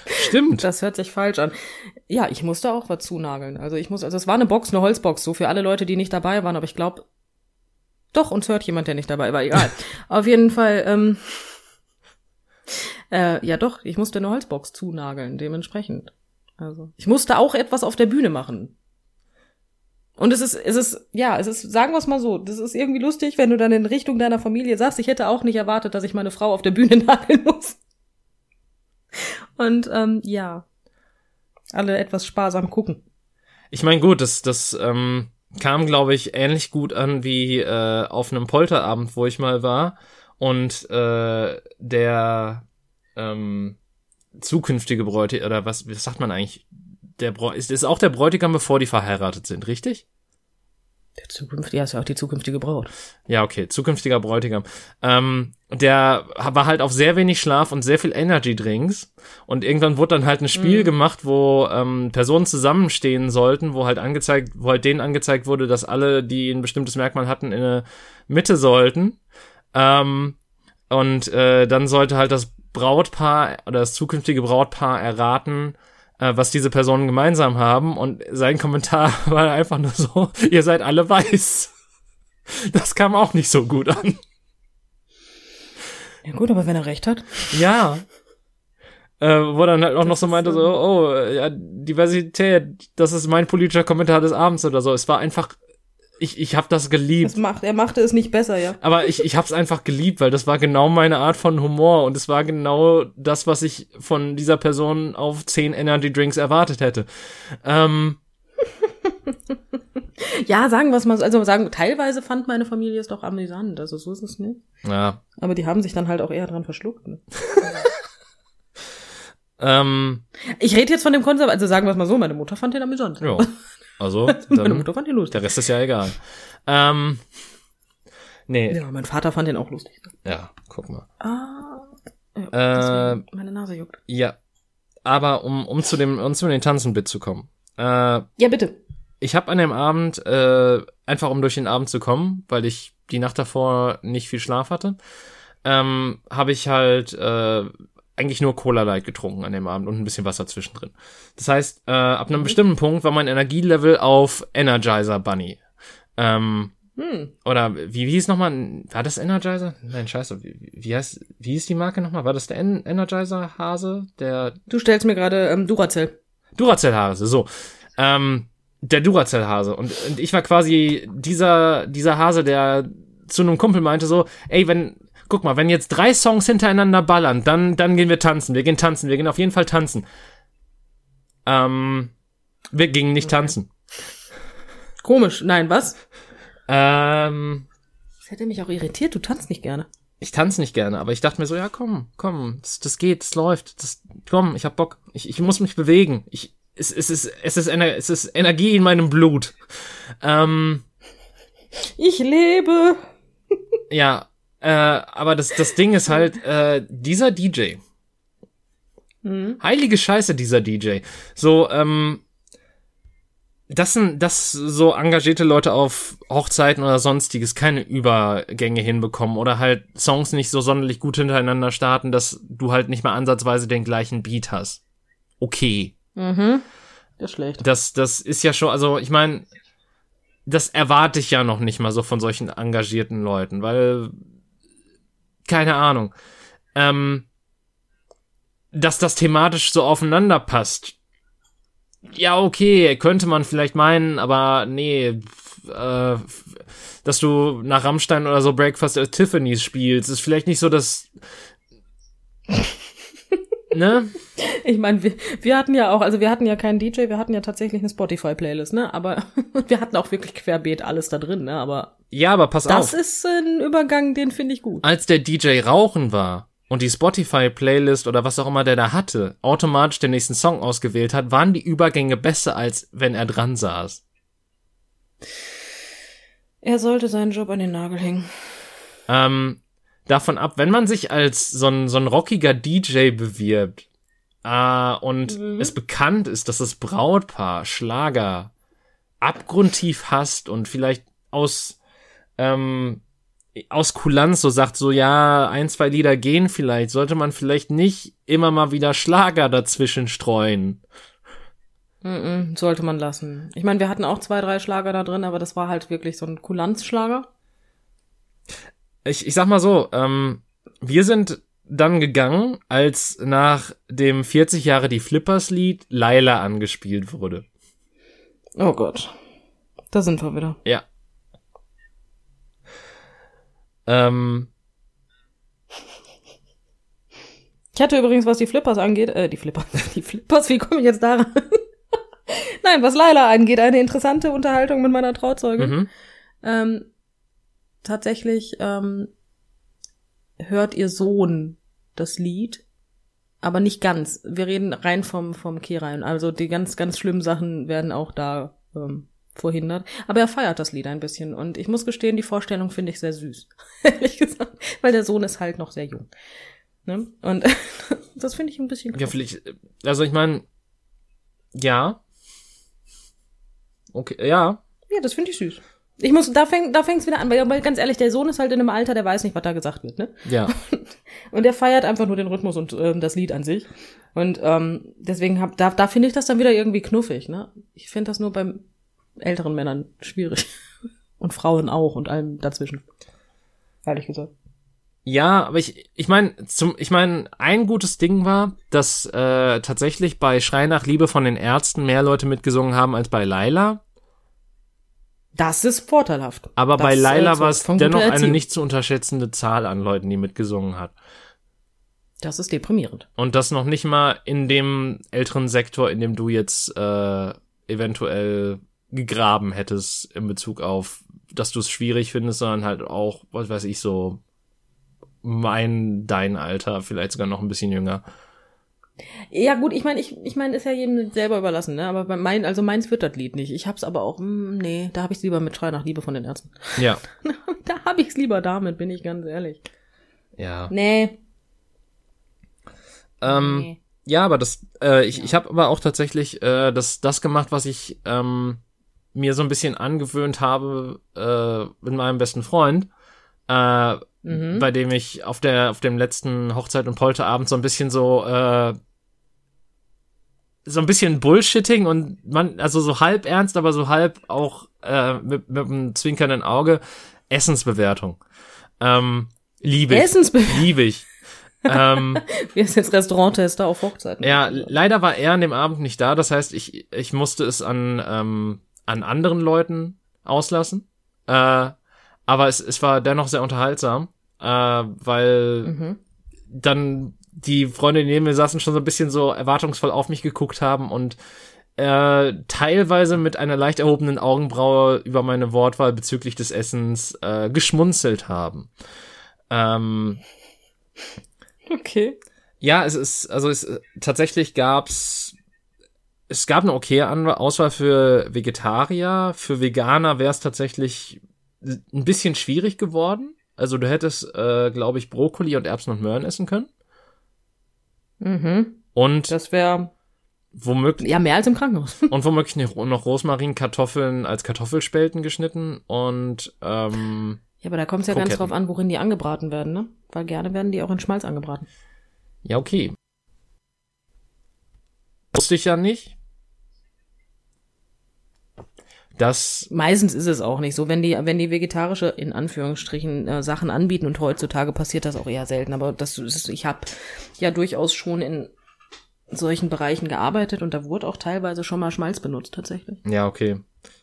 Stimmt. Das hört sich falsch an. Ja, ich musste auch was zunageln. Also ich muss, also es war eine Box, eine Holzbox, so für alle Leute, die nicht dabei waren, aber ich glaube, doch, uns hört jemand, der nicht dabei war, egal. Auf jeden Fall, ähm, äh, ja doch, ich musste eine Holzbox zunageln, dementsprechend. Also, ich musste auch etwas auf der Bühne machen. Und es ist, es ist, ja, es ist, sagen wir es mal so, das ist irgendwie lustig, wenn du dann in Richtung deiner Familie sagst, ich hätte auch nicht erwartet, dass ich meine Frau auf der Bühne nageln muss. Und ähm, ja, alle etwas sparsam gucken. Ich meine, gut, das, das ähm, kam, glaube ich, ähnlich gut an wie äh, auf einem Polterabend, wo ich mal war. Und äh, der ähm, zukünftige Bräutigam, oder was, was sagt man eigentlich? Der Bräu ist, ist auch der Bräutigam, bevor die verheiratet sind, richtig? Der zukünftige, ja, ist ja auch die zukünftige Braut. Ja, okay, zukünftiger Bräutigam. Ähm, der war halt auf sehr wenig Schlaf und sehr viel Energy Drinks. Und irgendwann wurde dann halt ein Spiel Mhm. gemacht, wo ähm, Personen zusammenstehen sollten, wo halt angezeigt, wo halt denen angezeigt wurde, dass alle, die ein bestimmtes Merkmal hatten, in eine Mitte sollten. Ähm, und äh, dann sollte halt das Brautpaar oder das zukünftige Brautpaar erraten, äh, was diese Personen gemeinsam haben. Und sein Kommentar war einfach nur so, ihr seid alle weiß. Das kam auch nicht so gut an. Ja gut, aber wenn er recht hat. Ja. Äh, wo dann halt auch noch so meinte, so, oh, ja, Diversität, das ist mein politischer Kommentar des Abends oder so. Es war einfach, ich, ich hab das geliebt. Das macht, er machte es nicht besser, ja. Aber ich, ich hab's einfach geliebt, weil das war genau meine Art von Humor und es war genau das, was ich von dieser Person auf 10 Energy Drinks erwartet hätte. Ähm, Ja, sagen wir es mal so. Also sagen, teilweise fand meine Familie es doch amüsant. Also so ist es nicht. ja. Aber die haben sich dann halt auch eher dran verschluckt. Ne? Ähm, Ich rede jetzt von dem Konserv, also sagen wir es mal so, meine Mutter fand den amüsant. ja. Also, Meine Mutter fand den lustig. der Rest ist ja egal. Ähm, nee, Ja, mein Vater fand den auch lustig. ja, guck mal. Ah. Ja, Äh, meine Nase juckt. Ja, aber um, um zu dem, um zu dem Tanzenbit zu kommen. Äh, Ja, bitte. ich habe an dem Abend, äh, einfach um durch den Abend zu kommen, weil ich die Nacht davor nicht viel Schlaf hatte, ähm, habe ich halt äh, eigentlich nur Cola Light getrunken an dem Abend und ein bisschen Wasser zwischendrin. Das heißt, äh, ab einem bestimmten Punkt war mein Energielevel auf Energizer Bunny. Ähm, Hm. oder wie, wie hieß nochmal, war das Energizer? Nein, scheiße, wie, wie heißt, wie hieß die Marke nochmal? War das der En Energizer Hase? Der Du stellst mir gerade ähm, Duracell. Duracell-Hase, so. Ähm, der Duracell-Hase. Und, und ich war quasi dieser, dieser Hase, der zu einem Kumpel meinte so, ey, wenn, guck mal, wenn jetzt drei Songs hintereinander ballern, dann, dann gehen wir tanzen. Wir gehen tanzen. Wir gehen auf jeden Fall tanzen. Ähm, wir gingen nicht tanzen. Komisch. Nein, was? Ähm, Das hätte mich auch irritiert. Du tanzt nicht gerne. ich tanze nicht gerne, aber ich dachte mir so, ja, komm, komm, das, das geht, das läuft, das, komm, ich hab Bock, ich, ich muss mich bewegen, ich, es, es ist, es ist, Ener es ist Energie in meinem Blut. Ähm, Ich lebe. ja, äh, aber das, das Ding ist halt, äh, dieser DJ, Mhm. heilige Scheiße, dieser DJ, so, ähm, das sind, dass so engagierte Leute auf Hochzeiten oder sonstiges keine Übergänge hinbekommen oder halt Songs nicht so sonderlich gut hintereinander starten, dass du halt nicht mal ansatzweise den gleichen Beat hast. Okay. Mhm. Ist schlecht. Das, das ist ja schon, also ich meine, das erwarte ich ja noch nicht mal so von solchen engagierten Leuten, weil, keine Ahnung, ähm, dass das thematisch so aufeinander passt. Ja, okay, könnte man vielleicht meinen, aber nee, äh, dass du nach Rammstein oder so Breakfast at Tiffany's spielst, ist vielleicht nicht so das, ne? Ich meine, wir, wir hatten ja auch, also wir hatten ja keinen DJ, wir hatten ja tatsächlich eine Spotify-Playlist, ne? Aber wir hatten auch wirklich querbeet alles da drin, ne? Aber Ja, aber pass das auf. ist ein Übergang, den finde ich gut. als der DJ rauchen war und die Spotify-Playlist oder was auch immer der da hatte, automatisch den nächsten Song ausgewählt hat, waren die Übergänge besser, als wenn er dran saß. Er sollte seinen Job an den Nagel hängen. Ähm, davon ab, wenn man sich als so ein, so ein rockiger DJ bewirbt äh, und Mhm. es bekannt ist, dass das Brautpaar Schlager abgrundtief hasst und vielleicht aus ähm, aus Kulanz so sagt, so ja, ein, zwei Lieder gehen vielleicht, sollte man vielleicht nicht immer mal wieder Schlager dazwischen streuen. Mhm, sollte man lassen. Ich meine, wir hatten auch zwei, drei Schlager da drin, aber das war halt wirklich so ein Kulanzschlager. Ich, ich sag mal so, ähm, wir sind dann gegangen, als nach dem 40 Jahre die Flippers Lied Laila angespielt wurde. Oh Gott. Da sind wir wieder. Ja. Ähm, Ich hatte übrigens, was die Flippers angeht, äh, die Flippers, die Flippers, wie komme ich jetzt daran? Nein, was Laila angeht, eine interessante Unterhaltung mit meiner Trauzeugin. mhm. Ähm, tatsächlich ähm, hört ihr Sohn das Lied, aber nicht ganz. Wir reden rein vom vom Kehrein. Also die ganz ganz schlimmen Sachen werden auch da ähm, verhindert. Aber er feiert das Lied ein bisschen und ich muss gestehen, die Vorstellung finde ich sehr süß, ehrlich gesagt, weil der Sohn ist halt noch sehr jung. Ne? Und das finde ich ein bisschen. Ja, vielleicht, also ich meine, ja. Okay, ja. Ja, das finde ich süß. Ich muss, da fängt, da fängt's wieder an, weil, weil ganz ehrlich, der Sohn ist halt in einem Alter, der weiß nicht, was da gesagt wird, ne? Ja. Und der feiert einfach nur den Rhythmus und ähm, das Lied an sich. Und ähm, deswegen hab, da, da finde ich das dann wieder irgendwie knuffig, ne? Ich finde das nur beim älteren Männern schwierig. Und Frauen auch und allem dazwischen. Ehrlich gesagt. Ja, aber ich, ich meine, zum, ich meine, ein gutes Ding war, dass äh, tatsächlich bei Schrei nach Liebe von den Ärzten mehr Leute mitgesungen haben als bei Laila. Das ist vorteilhaft. Aber das, bei Laila war es dennoch eine nicht zu unterschätzende Zahl an Leuten, die mitgesungen hat. Das ist deprimierend. Und das noch nicht mal in dem älteren Sektor, in dem du jetzt äh, eventuell gegraben hättest in Bezug auf, dass du es schwierig findest, sondern halt auch, was weiß ich, so mein, dein Alter, vielleicht sogar noch ein bisschen jünger. Ja gut, ich meine, ich, ich meine, ist ja jedem selber überlassen, ne? Aber mein, also meins wird das Lied nicht. Ich hab's aber auch, mm, nee, da hab ich's lieber mit Schrei nach Liebe von den Ärzten. Ja. da hab ich's lieber damit, bin ich ganz ehrlich. Ja. Nee. Ähm, nee. Ja, aber das, äh, ich, Ja. ich habe aber auch tatsächlich äh, das, das gemacht, was ich ähm, mir so ein bisschen angewöhnt habe äh, mit meinem besten Freund, äh, Mhm. bei dem ich auf der auf dem letzten Hochzeit und Polterabend so ein bisschen so äh, so ein bisschen Bullshitting und man also so halb ernst, aber so halb auch äh, mit, mit einem zwinkernden Auge Essensbewertung. Ähm, liebe ich. Essensbewertung. Liebe ich. ähm, Wir sind jetzt Restauranttester auf Hochzeiten. ja, leider war er an dem Abend nicht da. Das heißt, ich, ich musste es an, ähm, an anderen Leuten auslassen. Äh, aber es, es war dennoch sehr unterhaltsam, äh, weil Mhm. dann die Freunde, die neben mir saßen, schon so ein bisschen so erwartungsvoll auf mich geguckt haben und äh, teilweise mit einer leicht erhobenen Augenbraue über meine Wortwahl bezüglich des Essens äh, geschmunzelt haben. Ähm, Okay. ja, es ist, also es tatsächlich gab's, es gab eine okaye Auswahl für Vegetarier. Für Veganer wäre es tatsächlich ein bisschen schwierig geworden. Also du hättest, äh, glaube ich, Brokkoli und Erbsen und Möhren essen können. Mhm. Und Das wäre womöglich, ja mehr als im Krankenhaus. und womöglich noch noch Rosmarin, Kartoffeln als Kartoffelspelten geschnitten und ähm, Ja, aber da kommt es ja ganz drauf an, worin die angebraten werden, ne? Weil gerne werden die auch in Schmalz angebraten. ja, okay. Wusste ich ja nicht. Das, Meistens ist es auch nicht so, wenn die, wenn die vegetarische in Anführungsstrichen äh, Sachen anbieten und heutzutage passiert das auch eher selten. Aber das ist, ich habe ja durchaus schon in solchen Bereichen gearbeitet und da wurde auch teilweise schon mal Schmalz benutzt tatsächlich. ja, okay.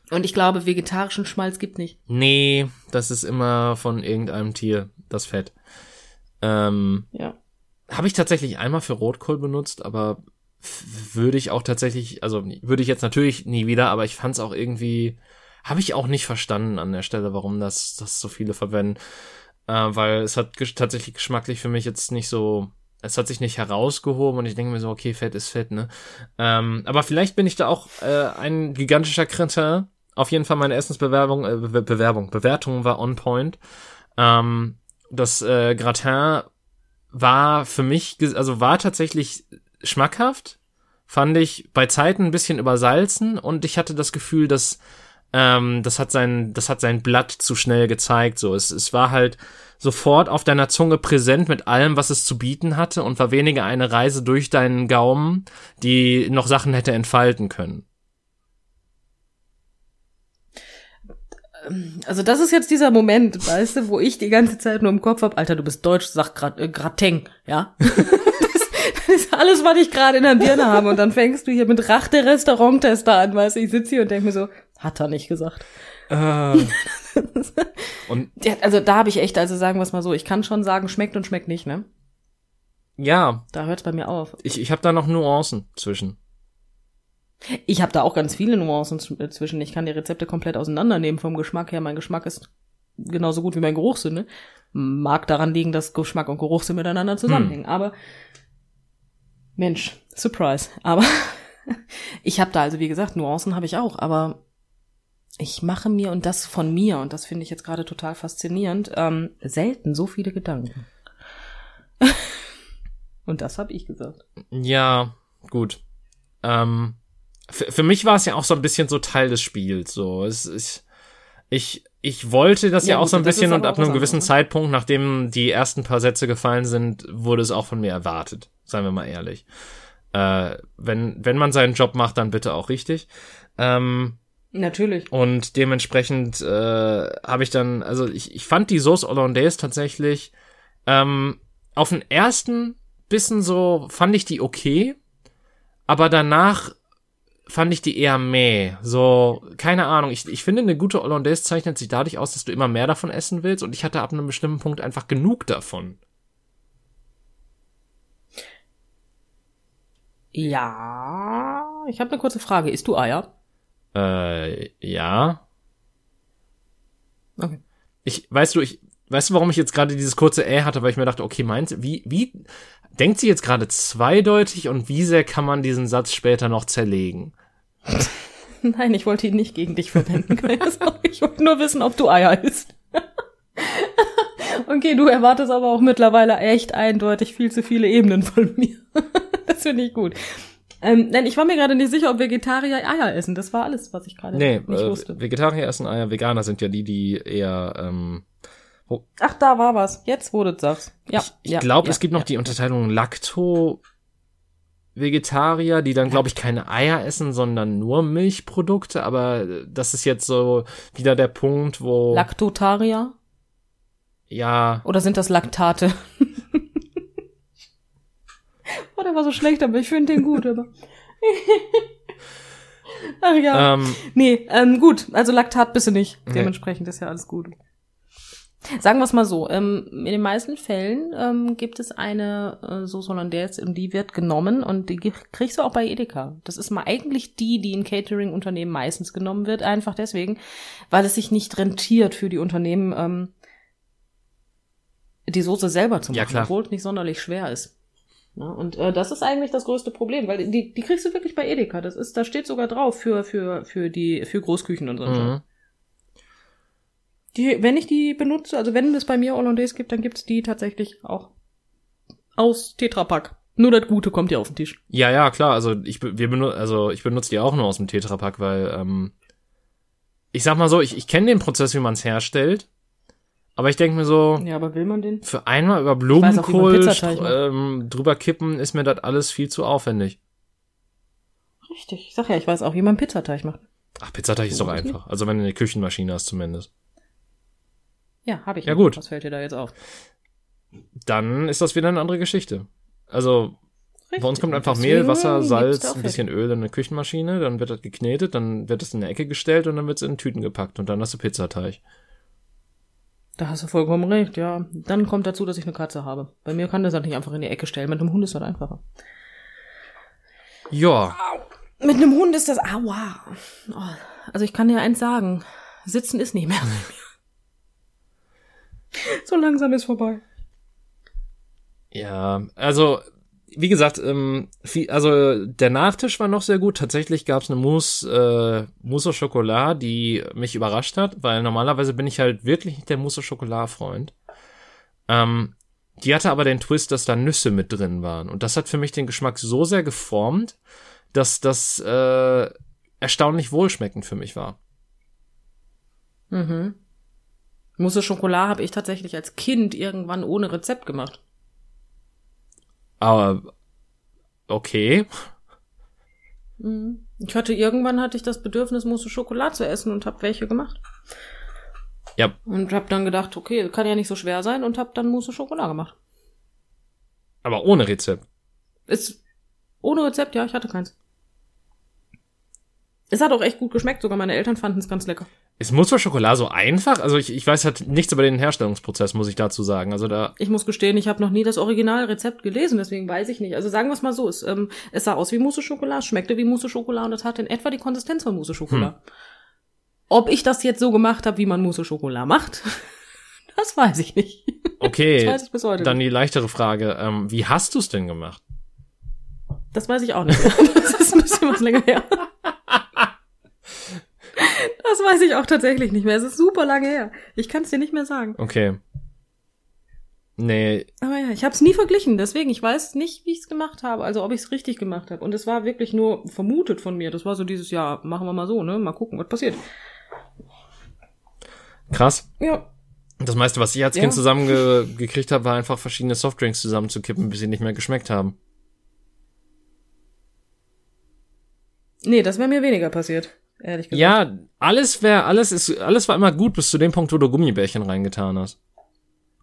Und ich glaube, vegetarischen Schmalz gibt nicht. Nee, das ist immer von irgendeinem Tier, das Fett. Ähm, Ja. habe ich tatsächlich einmal für Rotkohl benutzt, aber würde ich auch tatsächlich, also würde ich jetzt natürlich nie wieder, aber ich fand es auch irgendwie, habe ich auch nicht verstanden an der Stelle, warum das, das so viele verwenden. Äh, weil es hat gesch- tatsächlich geschmacklich für mich jetzt nicht so, es hat sich nicht herausgehoben und ich denke mir so, okay, Fett ist Fett, ne? Ähm, aber vielleicht bin ich da auch äh, ein gigantischer Kretin. Auf jeden Fall meine Essensbewerbung, äh, Be Bewerbung, Bewertung war on point. Ähm, das äh, Gratin war für mich, also war tatsächlich schmackhaft, fand ich bei Zeiten ein bisschen übersalzen und ich hatte das Gefühl, dass ähm, das hat sein, das hat sein Blatt zu schnell gezeigt. So, es, es war halt sofort auf deiner Zunge präsent mit allem, was es zu bieten hatte und war weniger eine Reise durch deinen Gaumen, die noch Sachen hätte entfalten können. Also das ist jetzt dieser Moment, weißt du, wo ich die ganze Zeit nur im Kopf hab, Alter, du bist deutsch, sag grad, äh, Grateng, ja? alles, was ich gerade in der Birne habe. Und dann fängst du hier mit Rachte Restauranttester an, weißt du, ich sitze hier und denk mir so, hat er nicht gesagt. Äh, und Ja, also da habe ich echt, also sagen wir es mal so, ich kann schon sagen, schmeckt und schmeckt nicht, ne? ja, Da hört's bei mir auf. ich, ich habe da noch Nuancen zwischen. Ich habe da auch ganz viele Nuancen zw- zwischen. Ich kann die Rezepte komplett auseinandernehmen vom Geschmack her. Mein Geschmack ist genauso gut wie mein Geruchssinn. Ne? Mag daran liegen, dass Geschmack und Geruchssinn miteinander zusammenhängen. Aber Mensch, Surprise. Aber ich habe da also wie gesagt Nuancen habe ich auch. Aber ich mache mir und das von mir und das finde ich jetzt gerade total faszinierend ähm, selten so viele Gedanken. und das habe ich gesagt. Ja, gut. Ähm, für, mich war es ja auch so ein bisschen so Teil des Spiels. So, es ist, ich, ich wollte das ja, Ja, auch gut, so ein bisschen und ab auch einem gewissen ne? Zeitpunkt, nachdem die ersten paar Sätze gefallen sind, wurde es auch von mir erwartet. Seien wir mal ehrlich. Äh, wenn, wenn man seinen Job macht, dann bitte auch richtig. Ähm, Natürlich. und dementsprechend äh, habe ich dann, also ich, ich fand die Sauce Hollandaise tatsächlich ähm, auf den ersten Bissen so, fand ich die okay, aber danach fand ich die eher meh. So, keine Ahnung, ich, ich finde, eine gute Hollandaise zeichnet sich dadurch aus, dass du immer mehr davon essen willst und ich hatte ab einem bestimmten Punkt einfach genug davon. Ja, ich habe eine kurze Frage. Isst du Eier? Äh, ja. Okay. Ich, weißt du, ich, weißt du, warum ich jetzt gerade dieses kurze Äh hatte, weil ich mir dachte, okay, meint, wie, wie, denkt sie jetzt gerade zweideutig und wie sehr kann man diesen Satz später noch zerlegen? Nein, ich wollte ihn nicht gegen dich verwenden. Ich wollte nur wissen, ob du Eier isst. okay, du erwartest aber auch mittlerweile echt eindeutig viel zu viele Ebenen von mir. Das finde ich gut. Ähm, nein, ich war mir gerade nicht sicher, ob Vegetarier Eier essen. Das war alles, was ich gerade Nee, nicht äh, wusste. Vegetarier essen Eier, Veganer sind ja die, die eher, ähm, Ach, da war was. Jetzt wurde du sagst. Ja, ich, ich ja, glaube, ja, es gibt noch ja. die Unterteilung Lacto, Vegetarier, die dann, glaube ich, keine Eier essen, sondern nur Milchprodukte, aber das ist jetzt so wieder der Punkt, wo, Laktotarier? ja, Oder sind das Laktate? Oh, der war so schlecht, aber ich finde den gut, aber. Ach ja. Ähm, Nee, ähm, gut, also Laktat bist du nicht. Nee. Dementsprechend ist ja alles gut. Sagen wir es mal so, ähm, in den meisten Fällen ähm, gibt es eine äh, Sauce Hollandaise und die wird genommen und die kriegst du auch bei Edeka. Das ist mal eigentlich die, die in Catering-Unternehmen meistens genommen wird, einfach deswegen, weil es sich nicht rentiert für die Unternehmen, ähm, die Soße selber zu machen, Ja, obwohl es nicht sonderlich schwer ist. Ja, und äh, das ist eigentlich das größte Problem, weil die, die kriegst du wirklich bei Edeka. Das ist, da steht sogar drauf für, für, für die, für Großküchen und so. mhm. Die, wenn ich die benutze, also wenn es bei mir Hollandaise gibt, dann gibt's die tatsächlich auch aus Tetrapack. Nur das Gute kommt ja auf den Tisch. Ja, ja, klar. Also ich, wir benu also ich benutze die auch nur aus dem Tetrapack, weil ähm, ich sag mal so, ich, ich kenne den Prozess, wie man es herstellt, aber ich denke mir so, Ja, aber will man den? für einmal über Blumenkohl macht. ähm, drüber kippen, ist mir das alles viel zu aufwendig. Richtig. Ich sag ja, ich weiß auch, wie man Pizzateig macht. Ach, Pizzateig ist doch einfach. Also wenn du eine Küchenmaschine hast zumindest. Ja, habe ich. Ja, gut. Was fällt dir da jetzt auf? Dann ist das wieder eine andere Geschichte. Also Richtig. bei uns kommt einfach Mehl, Wasser, Salz, ein bisschen Öl in eine Küchenmaschine, dann wird das geknetet, dann wird es in eine Ecke gestellt und dann wird es in Tüten gepackt und dann hast du Pizzateig. Da hast du vollkommen recht, ja. Dann kommt dazu, dass ich eine Katze habe. Bei mir kann das halt nicht einfach in die Ecke stellen. Mit einem Hund ist das einfacher. Ja, Mit einem Hund ist das, aua. Oh, also ich kann dir eins sagen. Sitzen ist nicht mehr. so langsam ist vorbei. Ja, also wie gesagt, ähm, viel, also der Nachtisch war noch sehr gut. Tatsächlich gab es eine Mousse, äh, Mousse au Chocolat, die mich überrascht hat, weil normalerweise bin ich halt wirklich nicht der Mousse au Chocolat-Freund. Ähm, die hatte aber den Twist, dass da Nüsse mit drin waren. Und das hat für mich den Geschmack so sehr geformt, dass das äh, erstaunlich wohlschmeckend für mich war. Mhm. Mousse Schokolade habe ich tatsächlich als Kind irgendwann ohne Rezept gemacht. Aber okay. Mhm. Ich hatte irgendwann hatte ich das Bedürfnis, Mousse Schokolade zu essen und habe welche gemacht. Ja, Und habe dann gedacht, okay, kann ja nicht so schwer sein und habe dann Mousse Schokolade gemacht. aber ohne Rezept. Ist ohne Rezept, ja, ich hatte keins. Es hat auch echt gut geschmeckt, sogar meine Eltern fanden es ganz lecker. Ist Chocolat so einfach? Also ich, ich weiß halt nichts über den Herstellungsprozess, muss ich dazu sagen. Also da, Ich muss gestehen, ich habe noch nie das Originalrezept gelesen, deswegen weiß ich nicht. Also sagen wir es mal so, es, ähm, es sah aus wie Mousse Schokolade, schmeckte wie Mousse Schokolade und es hatte in etwa die Konsistenz von Mousse Schokolade. Ob ich das jetzt so gemacht habe, wie man Mousse Schokolade macht, das weiß ich nicht. okay, Das weiß ich bis heute dann die leichtere Frage. Ähm, wie hast du es denn gemacht? Das weiß ich auch nicht. Das ist ein bisschen was länger her. Das weiß ich auch tatsächlich nicht mehr. Es ist super lange her. Ich kann es dir nicht mehr sagen. Okay. Nee, Aber ja, ich habe es nie verglichen, deswegen ich weiß nicht, wie ich es gemacht habe, also ob ich es richtig gemacht habe. Und es war wirklich nur vermutet von mir. Das war so dieses Jahr, machen wir mal so, ne? Mal gucken, was passiert. krass. Ja. Das meiste, was ich als Ja. Kind zusammengekriegt habe, war einfach verschiedene Softdrinks zusammenzukippen, bis sie nicht mehr geschmeckt haben. Nee, das wäre mir weniger passiert, ehrlich gesagt. Ja, alles wäre, alles ist, alles war immer gut bis zu dem Punkt, wo du Gummibärchen reingetan hast.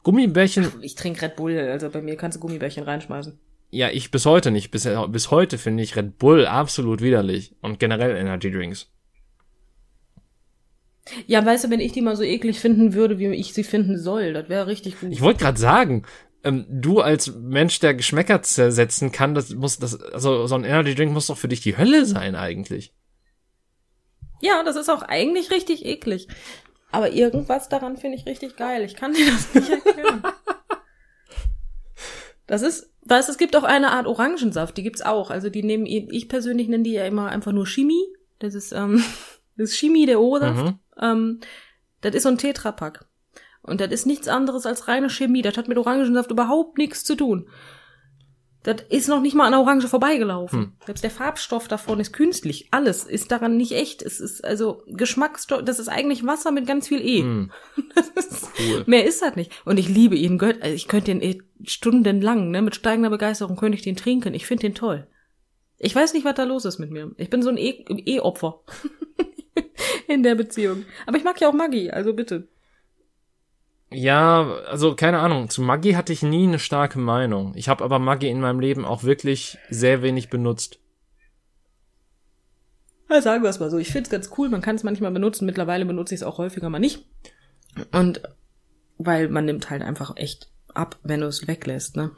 Gummibärchen, Ich trinke Red Bull, also bei mir kannst du Gummibärchen reinschmeißen. ja, ich bis heute nicht. Bis, bis heute finde ich Red Bull absolut widerlich. Und generell Energy Drinks. Ja, weißt du, wenn ich die mal so eklig finden würde, wie ich sie finden soll, das wäre richtig gut. Ich wollte gerade sagen, ähm, du als Mensch, der Geschmäcker zersetzen kann, das muss, das, also so ein Energy Drink muss doch für dich die Hölle sein eigentlich. Ja, das ist auch eigentlich richtig eklig. Aber irgendwas daran finde ich richtig geil. Ich kann dir das nicht erklären. Das ist, weißt, du, es gibt auch eine Art Orangensaft, die gibt's auch. Also die nehmen, ich persönlich nenne die ja immer einfach nur Chemie. Das ist, ähm, das ist Chemie der O-Saft. Mhm. Ähm, das ist so ein Tetrapack. Und das ist nichts anderes als reine Chemie. Das hat mit Orangensaft überhaupt nichts zu tun. Das ist noch nicht mal an der Orange vorbeigelaufen. Hm. Selbst der Farbstoff davon ist künstlich. Alles ist daran nicht echt. Es ist also Geschmacksstoff, das ist eigentlich Wasser mit ganz viel E. Hm, ist, cool. Mehr ist das nicht. Und ich liebe ihn. Gott, also ich könnte den eh stundenlang, ne, mit steigender Begeisterung könnte ich den trinken. Ich finde den toll. Ich weiß nicht, was da los ist mit mir. Ich bin so ein E- E-Opfer. in der Beziehung. Aber ich mag ja auch Maggi, also bitte. Ja, also keine Ahnung. Zu Maggi hatte ich nie eine starke Meinung. Ich habe aber Maggi in meinem Leben auch wirklich sehr wenig benutzt. Ja, sagen wir es mal so. Ich finde es ganz cool. Man kann es manchmal benutzen. Mittlerweile benutze ich es auch häufiger mal nicht. Und weil man nimmt halt einfach echt ab, wenn du es weglässt, ne?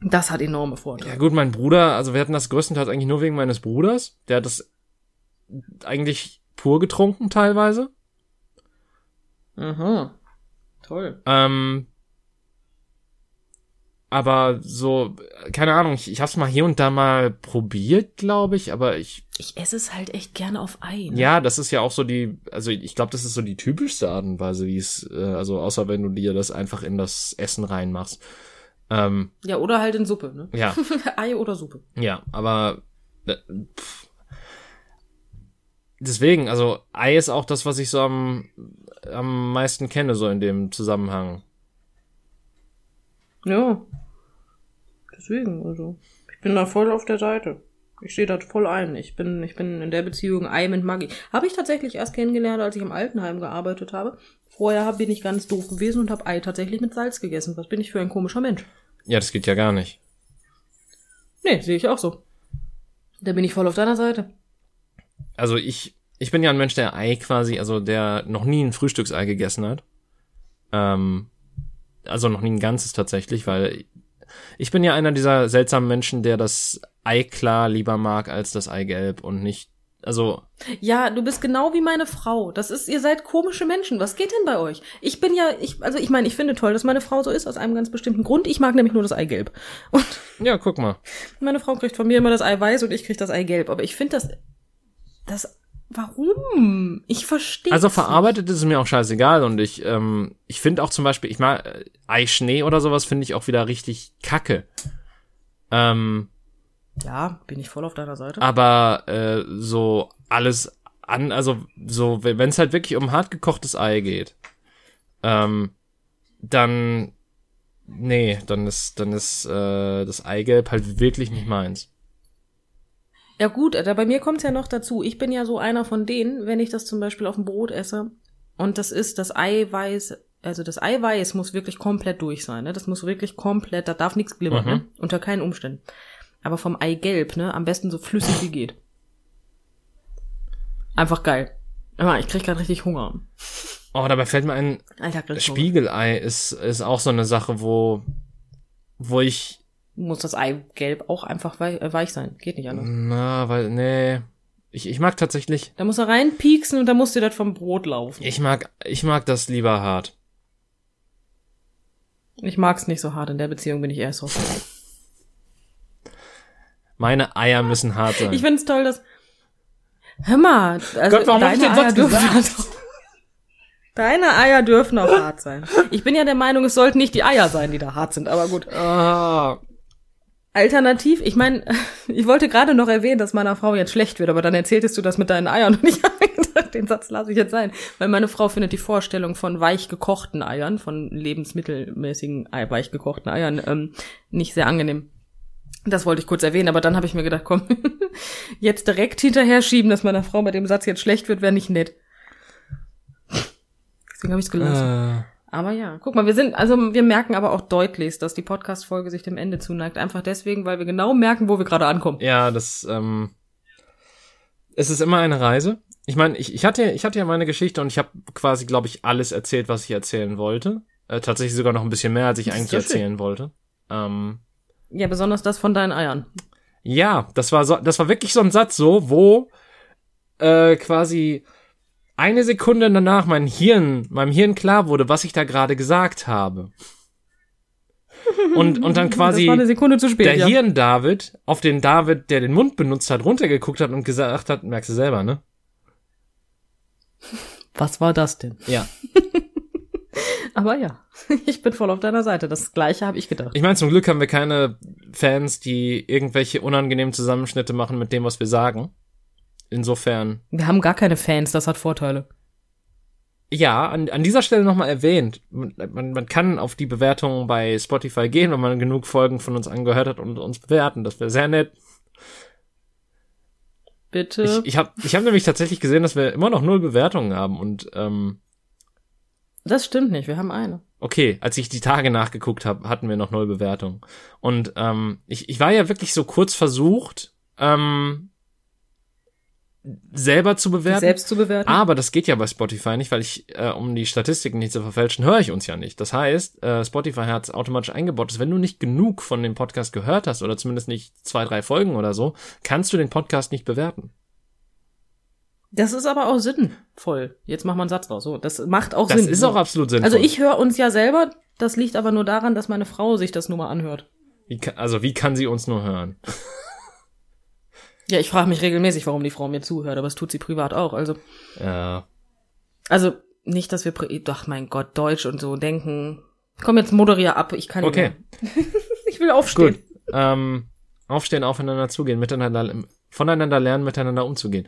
Das hat enorme Vorteile. Ja gut, mein Bruder, also wir hatten das größtenteils eigentlich nur wegen meines Bruders. Der hat das eigentlich pur getrunken teilweise. Aha. Toll. Ähm, aber so, keine Ahnung, ich, ich hab's mal hier und da mal probiert, glaube ich, aber ich. Ich esse es halt echt gerne auf Ei. Ne? Ja, das ist ja auch so die, also ich glaube, das ist so die typischste Art und Weise, wie es, äh, also außer wenn du dir das einfach in das Essen reinmachst. Ähm, Ja, oder halt in Suppe, ne? ja, Ei oder Suppe. ja, aber äh, pff. Deswegen, also Ei ist auch das, was ich so am, am meisten kenne, so in dem Zusammenhang. Ja. Deswegen, also. Ich bin da voll auf der Seite. Ich stehe da voll ein. Ich bin, ich bin in der Beziehung Ei mit Maggi. Habe ich tatsächlich erst kennengelernt, als ich im Altenheim gearbeitet habe. Vorher bin ich ganz doof gewesen und habe Ei tatsächlich mit Salz gegessen. Was bin ich für ein komischer Mensch? Ja, das geht ja gar nicht. Nee, sehe ich auch so. Da bin ich voll auf deiner Seite. Also ich, ich bin ja ein Mensch, der Ei quasi, also der noch nie ein Frühstücksei gegessen hat. Ähm, also noch nie ein ganzes tatsächlich, weil ich bin ja einer dieser seltsamen Menschen, der das Ei klar lieber mag als das Eigelb und nicht, also Ja, du bist genau wie meine Frau. Das ist, ihr seid komische Menschen. Was geht denn bei euch? Ich bin ja, ich, also ich meine, ich finde toll, dass meine Frau so ist, aus einem ganz bestimmten Grund. Ich mag nämlich nur das Eigelb. Und ja, guck mal. meine Frau kriegt von mir immer das Eiweiß und ich krieg das Eigelb. Aber ich finde das, das, warum? Ich verstehe Also verarbeitet ist es mir auch scheißegal und ich, ähm, ich finde auch zum Beispiel, ich mag äh, Eischnee oder sowas finde ich auch wieder richtig kacke. Ähm, Ja, bin ich voll auf deiner Seite. aber äh, so alles an, also so, wenn es halt wirklich um hart gekochtes Ei geht, ähm, dann nee, dann ist dann ist äh, das Eigelb halt wirklich nicht meins. Ja gut, da bei mir kommt's ja noch dazu. Ich bin ja so einer von denen, wenn ich das zum Beispiel auf dem Brot esse und das ist das Eiweiß, also das Eiweiß muss wirklich komplett durch sein, ne? Das muss wirklich komplett, da darf nichts glimmern, Mhm. ne? Unter keinen Umständen. Aber vom Eigelb, ne? Am besten so flüssig wie geht. Einfach geil. Ich krieg gerade richtig Hunger. Oh, dabei fällt mir ein, Alter. Spiegelei ist ist auch so eine Sache, wo wo ich Muss das Eigelb auch einfach äh, weich sein. Geht nicht anders. na, weil nee, ich ich mag tatsächlich Da muss er reinpieksen und da muss dir das vom Brot laufen. ich mag ich mag das lieber hart. Ich mag's nicht so hart. In der Beziehung bin ich eher so. Meine Eier müssen hart sein. Ich find's toll, dass. Hör mal, also Gott, warum hab ich deine den Eier dürfen? Deine Eier dürfen auch hart sein. Ich bin ja der Meinung, es sollten nicht die Eier sein, die da hart sind, aber gut. ah, Alternativ, ich meine, ich wollte gerade noch erwähnen, dass meiner Frau jetzt schlecht wird, aber dann erzähltest du das mit deinen Eiern und ich habe gedacht, den Satz lasse ich jetzt sein, weil meine Frau findet die Vorstellung von weich gekochten Eiern, von lebensmittelmäßigen Ei- weich gekochten Eiern ähm, nicht sehr angenehm. Das wollte ich kurz erwähnen, aber dann habe ich mir gedacht, komm, jetzt direkt hinterher schieben, dass meiner Frau mit dem Satz jetzt schlecht wird, wäre nicht nett. Deswegen habe ich es gelassen. äh, Aber ja, guck mal, wir sind, also wir merken aber auch deutlich, dass die Podcast-Folge sich dem Ende zuneigt. Einfach deswegen, weil wir genau merken, wo wir gerade ankommen. ja, das ähm, es ist immer eine Reise. Ich meine, ich, ich hatte ich hatte ja meine Geschichte und ich habe quasi, glaube ich, alles erzählt, was ich erzählen wollte. Äh, tatsächlich sogar noch ein bisschen mehr, als ich Das eigentlich ja schön. erzählen wollte. Ähm, Ja, besonders das von deinen Eiern. Ja, das war so, das war wirklich so ein Satz so, wo äh, quasi eine Sekunde danach mein Hirn, meinem Hirn klar wurde, was ich da gerade gesagt habe. Und, und dann quasi das war eine Sekunde zu spät. der ja. Hirn David auf den David, der den Mund benutzt hat, runtergeguckt hat und gesagt hat, merkst du selber, ne? Was war das denn? Ja. Aber ja, ich bin voll auf deiner Seite. Das Gleiche habe ich gedacht. Ich meine, zum Glück haben wir keine Fans, die irgendwelche unangenehmen Zusammenschnitte machen mit dem, was wir sagen. Insofern Wir haben gar keine Fans, das hat Vorteile. Ja, an, an dieser Stelle nochmal erwähnt. Man, man, kann auf die Bewertungen bei Spotify gehen, wenn man genug Folgen von uns angehört hat und uns bewerten. Das wäre sehr nett. Bitte. Ich, ich habe ich hab nämlich tatsächlich gesehen, dass wir immer noch null Bewertungen haben und ähm, Das stimmt nicht, wir haben eine. Okay, als ich die Tage nachgeguckt habe, hatten wir noch null Bewertungen. Und ähm, ich, ich war ja wirklich so kurz versucht, ähm, selber zu bewerten. Selbst zu bewerten. Aber das geht ja bei Spotify nicht, weil ich, äh, um die Statistiken nicht zu verfälschen, höre ich uns ja nicht. Das heißt, äh, Spotify hat es automatisch eingebaut, dass wenn du nicht genug von dem Podcast gehört hast oder zumindest nicht zwei, drei Folgen oder so, kannst du den Podcast nicht bewerten. Das ist aber auch sinnvoll. Jetzt mach mal einen Satz draus. So, das macht auch Das Sinn. ist auch absolut sinnvoll. also ich höre uns ja selber, das liegt aber nur daran, dass meine Frau sich das nur mal anhört. Wie kann, also wie kann sie uns nur hören? Ja, ich frage mich regelmäßig, warum die Frau mir zuhört, aber es tut sie privat auch. Also, Ja. also nicht, dass wir, ach mein Gott, Deutsch und so denken. Komm, jetzt moderier ab, ich kann nicht Okay. mehr. Ich will aufstehen. Gut. Ähm, aufstehen, aufeinander zugehen, miteinander, voneinander lernen, miteinander umzugehen.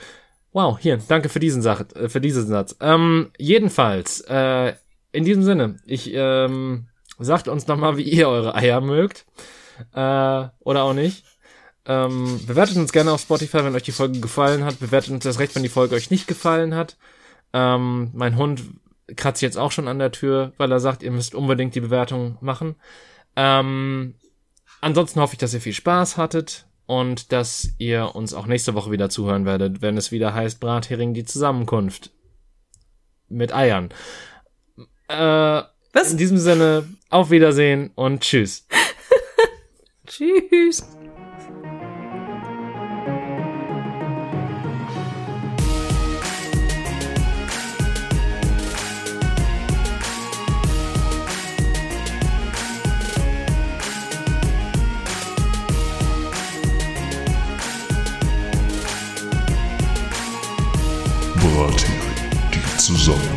Wow, hier, danke für diesen Sach, äh, für diesen Satz. Ähm, jedenfalls, äh, in diesem Sinne, ich ähm, sagt uns nochmal, wie ihr eure Eier mögt. Äh, oder auch nicht. Ähm, bewertet uns gerne auf Spotify, wenn euch die Folge gefallen hat. Bewertet uns das recht, wenn die Folge euch nicht gefallen hat. Ähm, mein Hund kratzt jetzt auch schon an der Tür, weil er sagt, ihr müsst unbedingt die Bewertung machen. Ähm, ansonsten hoffe ich, dass ihr viel Spaß hattet und dass ihr uns auch nächste Woche wieder zuhören werdet, wenn es wieder heißt Brathering die Zusammenkunft mit Eiern. Äh, Was? in diesem Sinne, auf Wiedersehen und tschüss. Tschüss. Brathering, die Zusammenkunft.